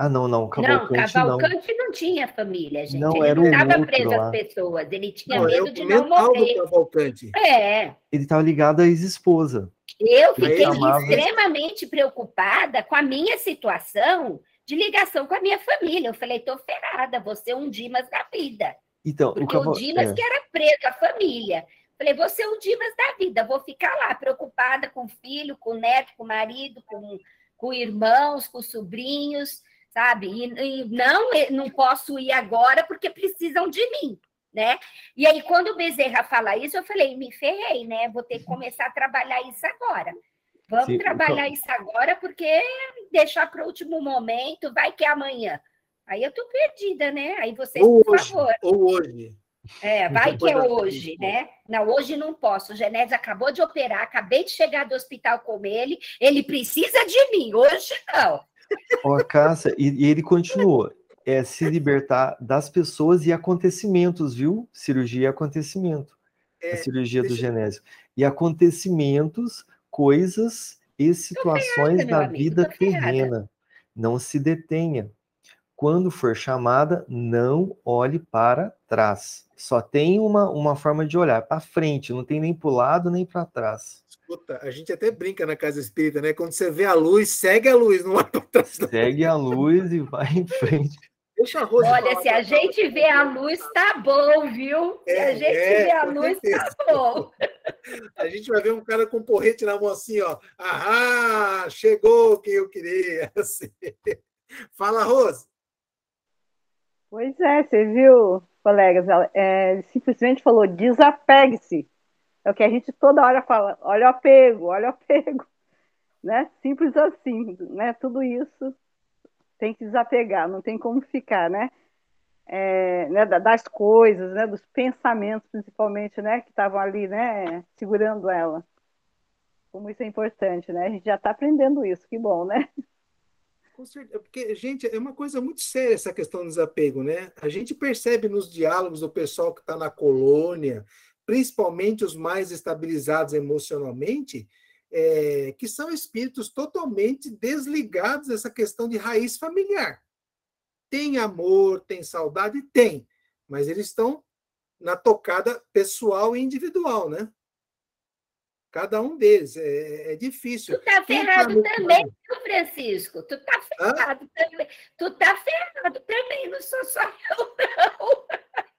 Speaker 3: Ah, não, não. Cavalcante,
Speaker 4: não, Cavalcante não. não tinha família, gente.
Speaker 3: Não,
Speaker 4: ele
Speaker 3: era
Speaker 4: não estava
Speaker 3: preso
Speaker 4: às pessoas. Ele tinha
Speaker 2: não,
Speaker 4: medo de não morrer.
Speaker 2: Cavalcante.
Speaker 4: É.
Speaker 3: Ele estava ligado à ex-esposa.
Speaker 4: Eu fiquei extremamente preocupada com a minha situação de ligação com a minha família. Eu falei, tô ferrada, você é um Dimas da vida.
Speaker 3: Então,
Speaker 4: Porque o, Caval... o Dimas é. que era preso, a família. Falei, você é o Dimas da vida, vou ficar lá preocupada com o filho, com o neto, com o marido, com, com irmãos, com sobrinhos, sabe? E, e não, não posso ir agora porque precisam de mim, né? E aí, quando o Bezerra fala isso, eu falei, me ferrei, né? Vou ter que começar a trabalhar isso agora. Vamos Sim, trabalhar então... isso agora, porque deixar para o último momento, vai que é amanhã. Aí eu estou perdida, né? Aí vocês,
Speaker 2: ou
Speaker 4: por
Speaker 2: hoje,
Speaker 4: favor.
Speaker 2: Ou hoje.
Speaker 4: É, vai que é hoje, né? Não, hoje não posso. O Genésio acabou de operar, acabei de chegar do hospital com ele, ele precisa de mim, hoje não.
Speaker 3: Ó, Cássia, e, e ele continuou. É se libertar das pessoas e acontecimentos, viu? Cirurgia e acontecimento. É, a cirurgia do Genésio. E acontecimentos, coisas e situações ferrada, da amigo, vida terrena. Não se detenha. Quando for chamada, não olhe para trás. Só tem uma, uma forma de olhar para frente, não tem nem para o lado nem para trás.
Speaker 2: Escuta, a gente até brinca na casa espírita, né? Quando você vê a luz, segue a luz, não (laughs) olha para trás.
Speaker 3: Segue a luz e vai em frente.
Speaker 4: Deixa a Rose Olha, se a gente vê a luz, tá bom, viu? Se a é, gente é, vê a luz, tá bom. (laughs)
Speaker 2: A gente vai ver um cara com porrete na mão assim, ó. Ah, chegou quem eu queria. (laughs) Assim. Fala, Rose.
Speaker 5: Pois é, você viu, colegas? É, simplesmente falou: desapegue-se. É o que a gente toda hora fala: olha o apego, olha o apego. (laughs) Né? Simples assim, né? Tudo isso tem que desapegar, não tem como ficar, né? É, né das coisas, né? Dos pensamentos, principalmente, né? Que estavam ali, né? Segurando ela. Como isso é importante, né? A gente já está aprendendo isso, que bom, né?
Speaker 2: Com certeza, porque, gente, é uma coisa muito séria essa questão do desapego, né? A gente percebe nos diálogos do pessoal que está na colônia, principalmente os mais estabilizados emocionalmente, é, que são espíritos totalmente desligados dessa questão de raiz familiar. Tem amor, tem saudade? Tem, mas eles estão na tocada pessoal e individual, né? Cada um deles. É, é difícil.
Speaker 4: Tu tá ferrado tá também, viu, Francisco? Tu tá ferrado Hã? também. Tu tá ferrado também, não sou só eu, não. (laughs)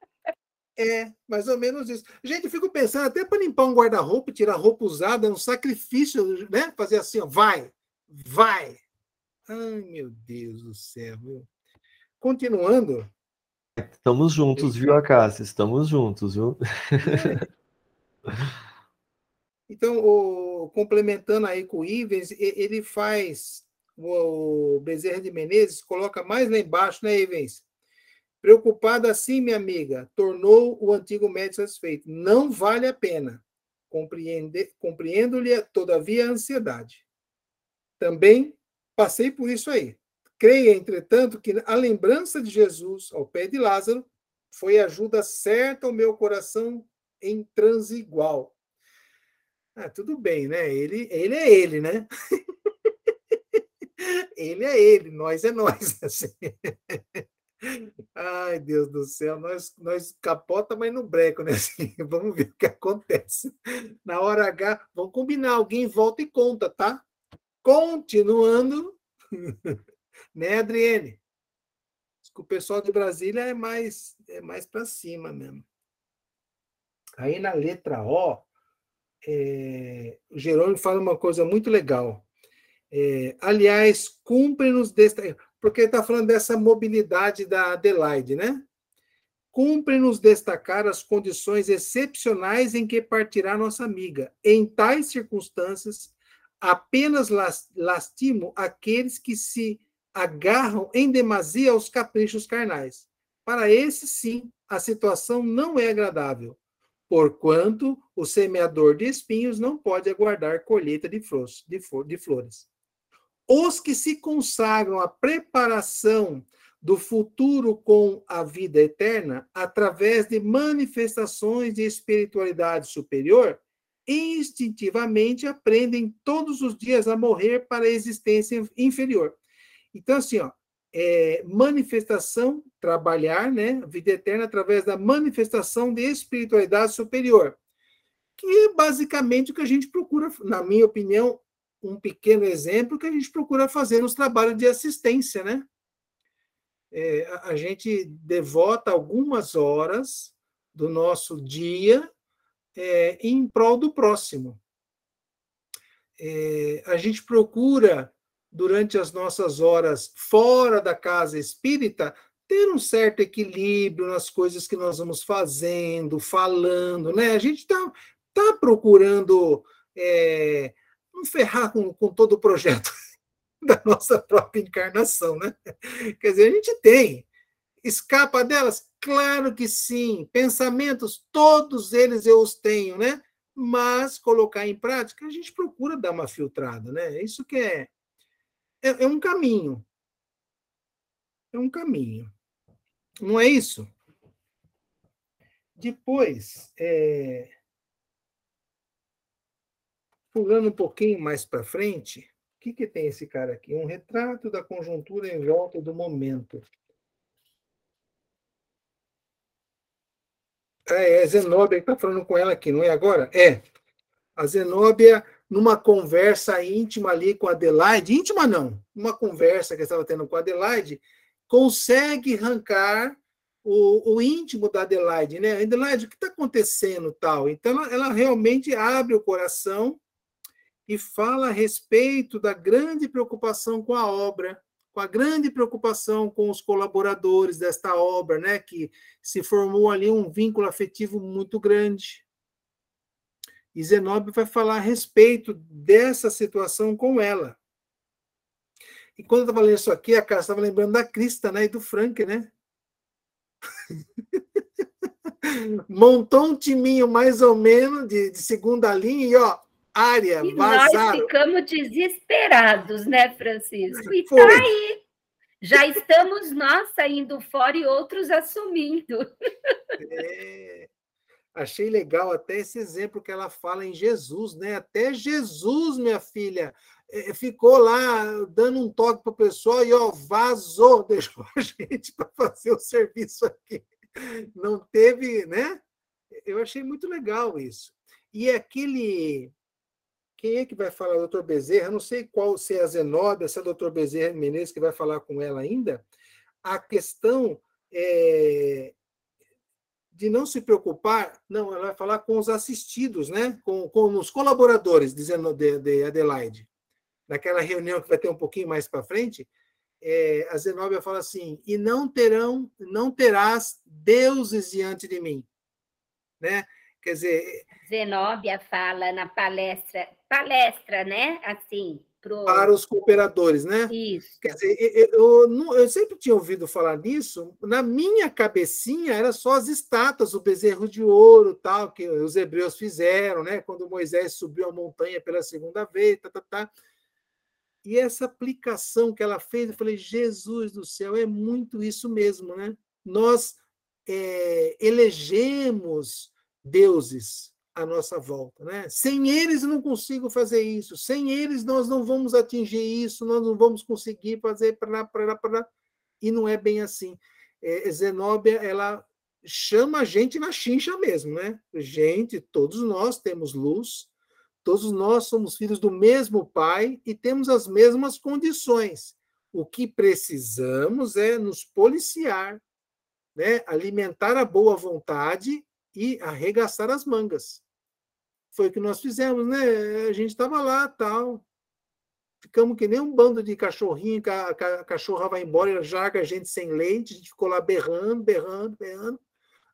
Speaker 2: É, mais ou menos isso. Gente, eu fico pensando, até para limpar um guarda-roupa, tirar roupa usada, é um sacrifício, né? Fazer assim, ó, vai, vai. Ai, meu Deus do céu, viu? Continuando.
Speaker 3: Estamos juntos, viu, Acácia? Estamos juntos, viu?
Speaker 2: É. (laughs) Então, o, complementando aí com o Ivens, ele faz, o Bezerra de Menezes coloca mais lá embaixo, né, Ivens? Preocupada assim, minha amiga, tornou o antigo médico satisfeito. Não vale a pena. Compreendo-lhe, todavia, a ansiedade. Também passei por isso aí. Creia, entretanto, que a lembrança de Jesus ao pé de Lázaro foi ajuda certa ao meu coração em transe igual. Ah, tudo bem, né? Ele, ele é ele, né? (laughs) ele é ele, nós é nós. (laughs) Assim. Ai, Deus do céu, nós, nós capota, mas no breco, né? (laughs) Assim, vamos ver o que acontece. Na hora H, vamos combinar, alguém volta e conta, tá? Continuando, (laughs) né, Adriene? O pessoal de Brasília é mais, é mais para cima mesmo. Aí na letra O, é, o Jerônimo fala uma coisa muito legal. É, aliás, cumpre-nos desta. Porque está falando dessa mobilidade da Adelaide, né? Cumpre-nos destacar as condições excepcionais em que partirá nossa amiga. Em tais circunstâncias, apenas lastimo aqueles que se agarram em demasia aos caprichos carnais. Para esses, sim, a situação não é agradável, porquanto o semeador de espinhos não pode aguardar colheita de flores. Os que se consagram à preparação do futuro com a vida eterna, através de manifestações de espiritualidade superior, instintivamente aprendem todos os dias a morrer para a existência inferior. Então, assim, ó, é, manifestação, trabalhar, né? Vida eterna através da manifestação de espiritualidade superior, que é basicamente o que a gente procura, na minha opinião, um pequeno exemplo que a gente procura fazer nos trabalhos de assistência, né? É, a, gente devota algumas horas do nosso dia é, em prol do próximo. É, a gente procura, durante as nossas horas fora da casa espírita, ter um certo equilíbrio nas coisas que nós vamos fazendo, falando, né? A gente está tá procurando é, não ferrar com, com todo o projeto (laughs) da nossa própria encarnação, né? Quer dizer, a gente tem. Escapa delas? Claro que sim. Pensamentos, todos eles eu os tenho, né? Mas colocar em prática, a gente procura dar uma filtrada, né? Isso que é, é, é um caminho. É um caminho. Não é isso? Depois, é, pulando um pouquinho mais para frente, o que, que tem esse cara aqui? Um retrato da conjuntura em volta do momento. É, é Zenóbia que está falando com ela aqui, não é agora? É. A Zenóbia, numa conversa íntima ali com a Adelaide, íntima não, uma conversa que estava tendo com a Adelaide, consegue arrancar o, o, íntimo da Adelaide, né? Adelaide, o que está acontecendo tal? Então, ela, ela, realmente abre o coração e fala a respeito da grande preocupação com a obra, com a grande preocupação com os colaboradores desta obra, né, que se formou ali um vínculo afetivo muito grande. E Zenobio vai falar a respeito dessa situação com ela. E quando eu estava lendo isso aqui, a cara estava lembrando da Crista, né, e do Frank, né? (laughs) Montou um timinho mais ou menos de, de segunda linha e ó, área, e vazaram.
Speaker 4: Nós ficamos desesperados, né, Francisco? E Foi. tá aí. Já estamos nós saindo fora e outros assumindo.
Speaker 2: É. Achei legal até esse exemplo que ela fala em Jesus, né? Até Jesus, minha filha, é, ficou lá dando um toque para o pessoal e ó, vazou, (laughs) deixou a gente para fazer o serviço aqui. Não teve, né? Eu achei muito legal isso. E aquele quem é que vai falar? Doutor Bezerra? Não sei qual, se é a Zenóbia, se é o doutor Bezerra Menezes que vai falar com ela ainda. A questão é, de não se preocupar, não, ela vai falar com os assistidos, né? com, com os colaboradores dizendo de, de Adelaide. Naquela reunião que vai ter um pouquinho mais para frente, é, a Zenóbia fala assim: e não terão, não terás deuses diante de mim. Né? Quer dizer.
Speaker 4: Zenóbia fala na palestra, palestra, né? Assim,
Speaker 2: pro... para os cooperadores, né?
Speaker 4: Isso.
Speaker 2: Quer dizer, eu, eu, eu, sempre tinha ouvido falar nisso, na minha cabecinha era só as estátuas, o bezerro de ouro, tal, que os hebreus fizeram, né? Quando Moisés subiu a montanha pela segunda vez, tá, tá, tá. E essa aplicação que ela fez, eu falei, Jesus do céu, é muito isso mesmo, né? Nós é, elegemos deuses à nossa volta. Né? Sem eles não consigo fazer isso, sem eles nós não vamos atingir isso, nós não vamos conseguir fazer para para para e não é bem assim. É, Zenóbia ela chama a gente na chincha mesmo, né? Gente, todos nós temos luz, todos nós somos filhos do mesmo pai e temos as mesmas condições. O que precisamos é nos policiar, né? alimentar a boa vontade e arregaçar as mangas. Foi o que nós fizemos, né? A gente estava lá, tal. Ficamos que nem um bando de cachorrinho, a, a cachorra vai embora, ela jarga a gente sem leite, a gente ficou lá berrando, berrando, berrando.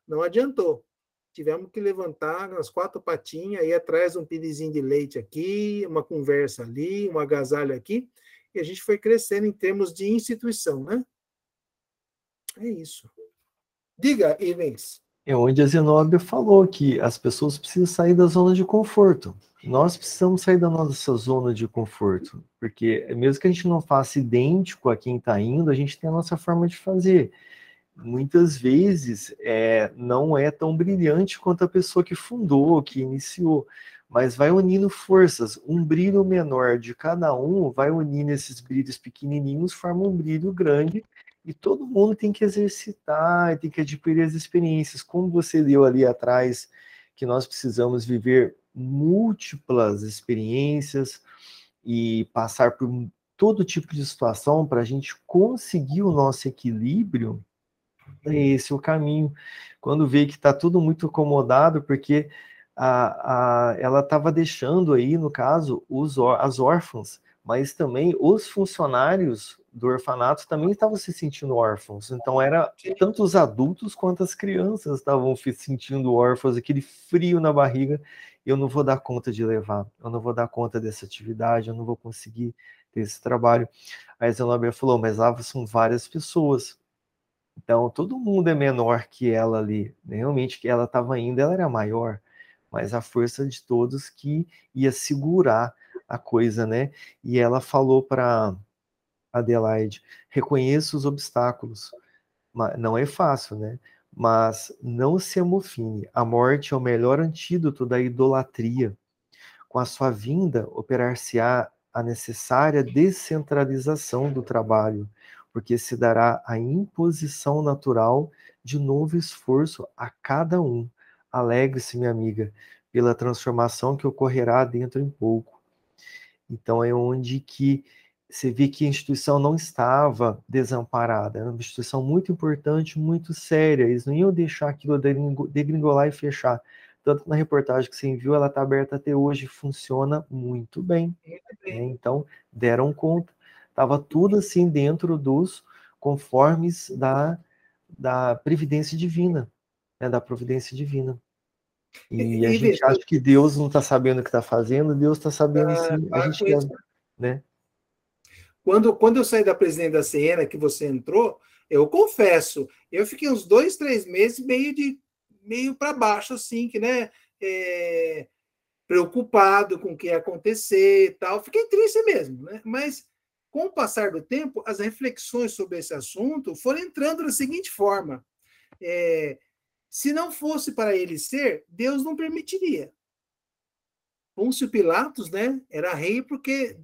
Speaker 2: Não adiantou. Tivemos que levantar as quatro patinhas, ir atrás um pirizinho de leite aqui, uma conversa ali, um agasalho aqui, e a gente foi crescendo em termos de instituição, né? É isso. Diga, Ivens
Speaker 3: é onde a Zenóbia falou que as pessoas precisam sair da zona de conforto. Nós precisamos sair da nossa zona de conforto, porque mesmo que a gente não faça idêntico a quem está indo, a gente tem a nossa forma de fazer. Muitas vezes é, não é tão brilhante quanto a pessoa que fundou, que iniciou, mas vai unindo forças. Um brilho menor de cada um vai unindo esses brilhos pequenininhos, forma um brilho grande, e todo mundo tem que exercitar, tem que adquirir as experiências. Como você leu ali atrás, que nós precisamos viver múltiplas experiências e passar por todo tipo de situação para a gente conseguir o nosso equilíbrio, é esse o caminho. Quando vê que está tudo muito acomodado, porque a, a, ela estava deixando aí, no caso, os, as órfãs, mas também os funcionários do orfanato também estavam se sentindo órfãos. Então era tanto os adultos quanto as crianças estavam se sentindo órfãos, aquele frio na barriga. Eu não vou dar conta de levar, eu não vou dar conta dessa atividade, eu não vou conseguir ter esse trabalho. A Zenobia falou, mas lá são várias pessoas. Então todo mundo é menor que ela ali. Realmente que ela estava indo, ela era maior mas a força de todos que ia segurar a coisa, né? E ela falou para Adelaide: reconheça os obstáculos. Não é fácil, né? Mas não se amofine. A morte é o melhor antídoto da idolatria. Com a sua vinda, operar-se-á a necessária descentralização do trabalho, porque se dará a imposição natural de novo esforço a cada um Alegre-se, minha amiga, pela transformação que ocorrerá dentro em pouco. Então é onde que você vê que a instituição não estava desamparada, era uma instituição muito importante, muito séria, eles não iam deixar aquilo degringolar e fechar. Tanto que na reportagem que você enviou, ela está aberta até hoje, funciona muito bem. Né? Então, deram conta. Estava tudo assim dentro dos conformes da, da previdência divina né, da providência divina. E, e a gente acha que Deus não está sabendo o que está fazendo, Deus está sabendo sim. A gente quer, né?
Speaker 2: Quando, quando eu saí da presidente da Siena, que você entrou, eu confesso, eu fiquei uns dois, três meses meio de meio para baixo, assim, que, né? É, preocupado com o que ia acontecer e tal. Fiquei triste mesmo, né? Mas com o passar do tempo, as reflexões sobre esse assunto foram entrando da seguinte forma: é, se não fosse para ele ser, Deus não permitiria. Pôncio Pilatos, né, era rei porque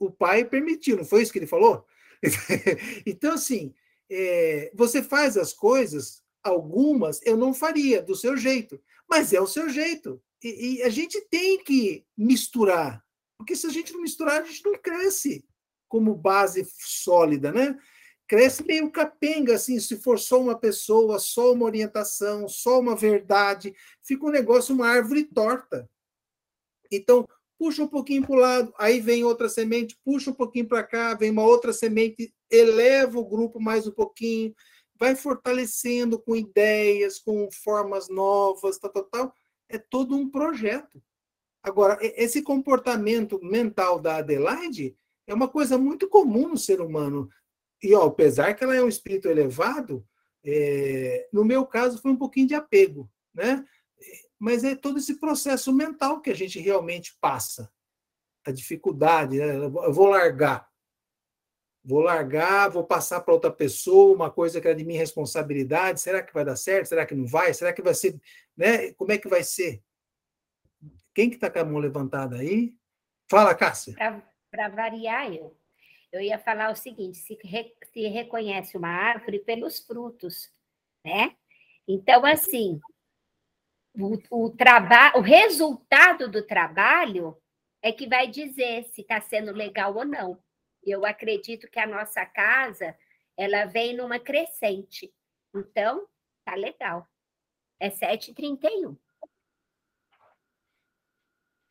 Speaker 2: o pai permitiu, não foi isso que ele falou? (laughs) então, assim, é, você faz as coisas, algumas eu não faria do seu jeito, mas é o seu jeito. E, e a gente tem que misturar, porque se a gente não misturar, a gente não cresce como base sólida, né? cresce meio capenga, assim, se for só uma pessoa, só uma orientação, só uma verdade, fica um negócio, uma árvore torta. Então, puxa um pouquinho para o lado, aí vem outra semente, puxa um pouquinho para cá, vem uma outra semente, eleva o grupo mais um pouquinho, vai fortalecendo com ideias, com formas novas, tal, tal, tal. É todo um projeto. Agora, esse comportamento mental da Adelaide é uma coisa muito comum no ser humano. E, ó, apesar que ela é um espírito elevado, é, no meu caso foi um pouquinho de apego, né? Mas é todo esse processo mental que a gente realmente passa. A dificuldade, né? eu vou largar. Vou largar, vou passar para outra pessoa, uma coisa que é de minha responsabilidade. Será que vai dar certo? Será que não vai? Será que vai ser, né? Como é que vai ser? Quem que está com a mão levantada aí? Fala, Cássia.
Speaker 4: Para variar, eu eu ia falar o seguinte: se, re, se reconhece uma árvore pelos frutos, né? Então, assim, o, o, traba, o resultado do trabalho é que vai dizer se está sendo legal ou não. Eu acredito que a nossa casa ela vem numa crescente. Então, tá legal. É 7h31.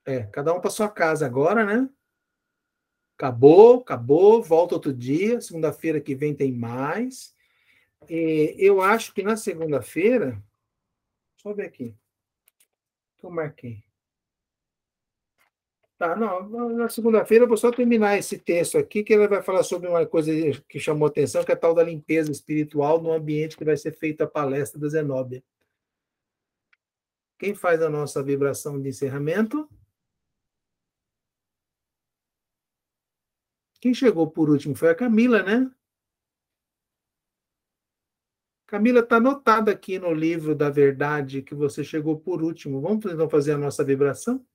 Speaker 2: É, cada um para sua casa agora, né? Acabou, acabou, volta outro dia. Segunda-feira que vem tem mais. E eu acho que na segunda-feira. Deixa eu ver aqui. Que eu marquei. Tá, não, na segunda-feira eu vou só terminar esse texto aqui, que ele vai falar sobre uma coisa que chamou atenção, que é a tal da limpeza espiritual no ambiente que vai ser feita a palestra da Zenóbia. Quem faz a nossa vibração de encerramento? Quem chegou por último foi a Camila, né? Camila, está anotada aqui no livro da verdade que você chegou por último. Vamos então fazer a nossa vibração?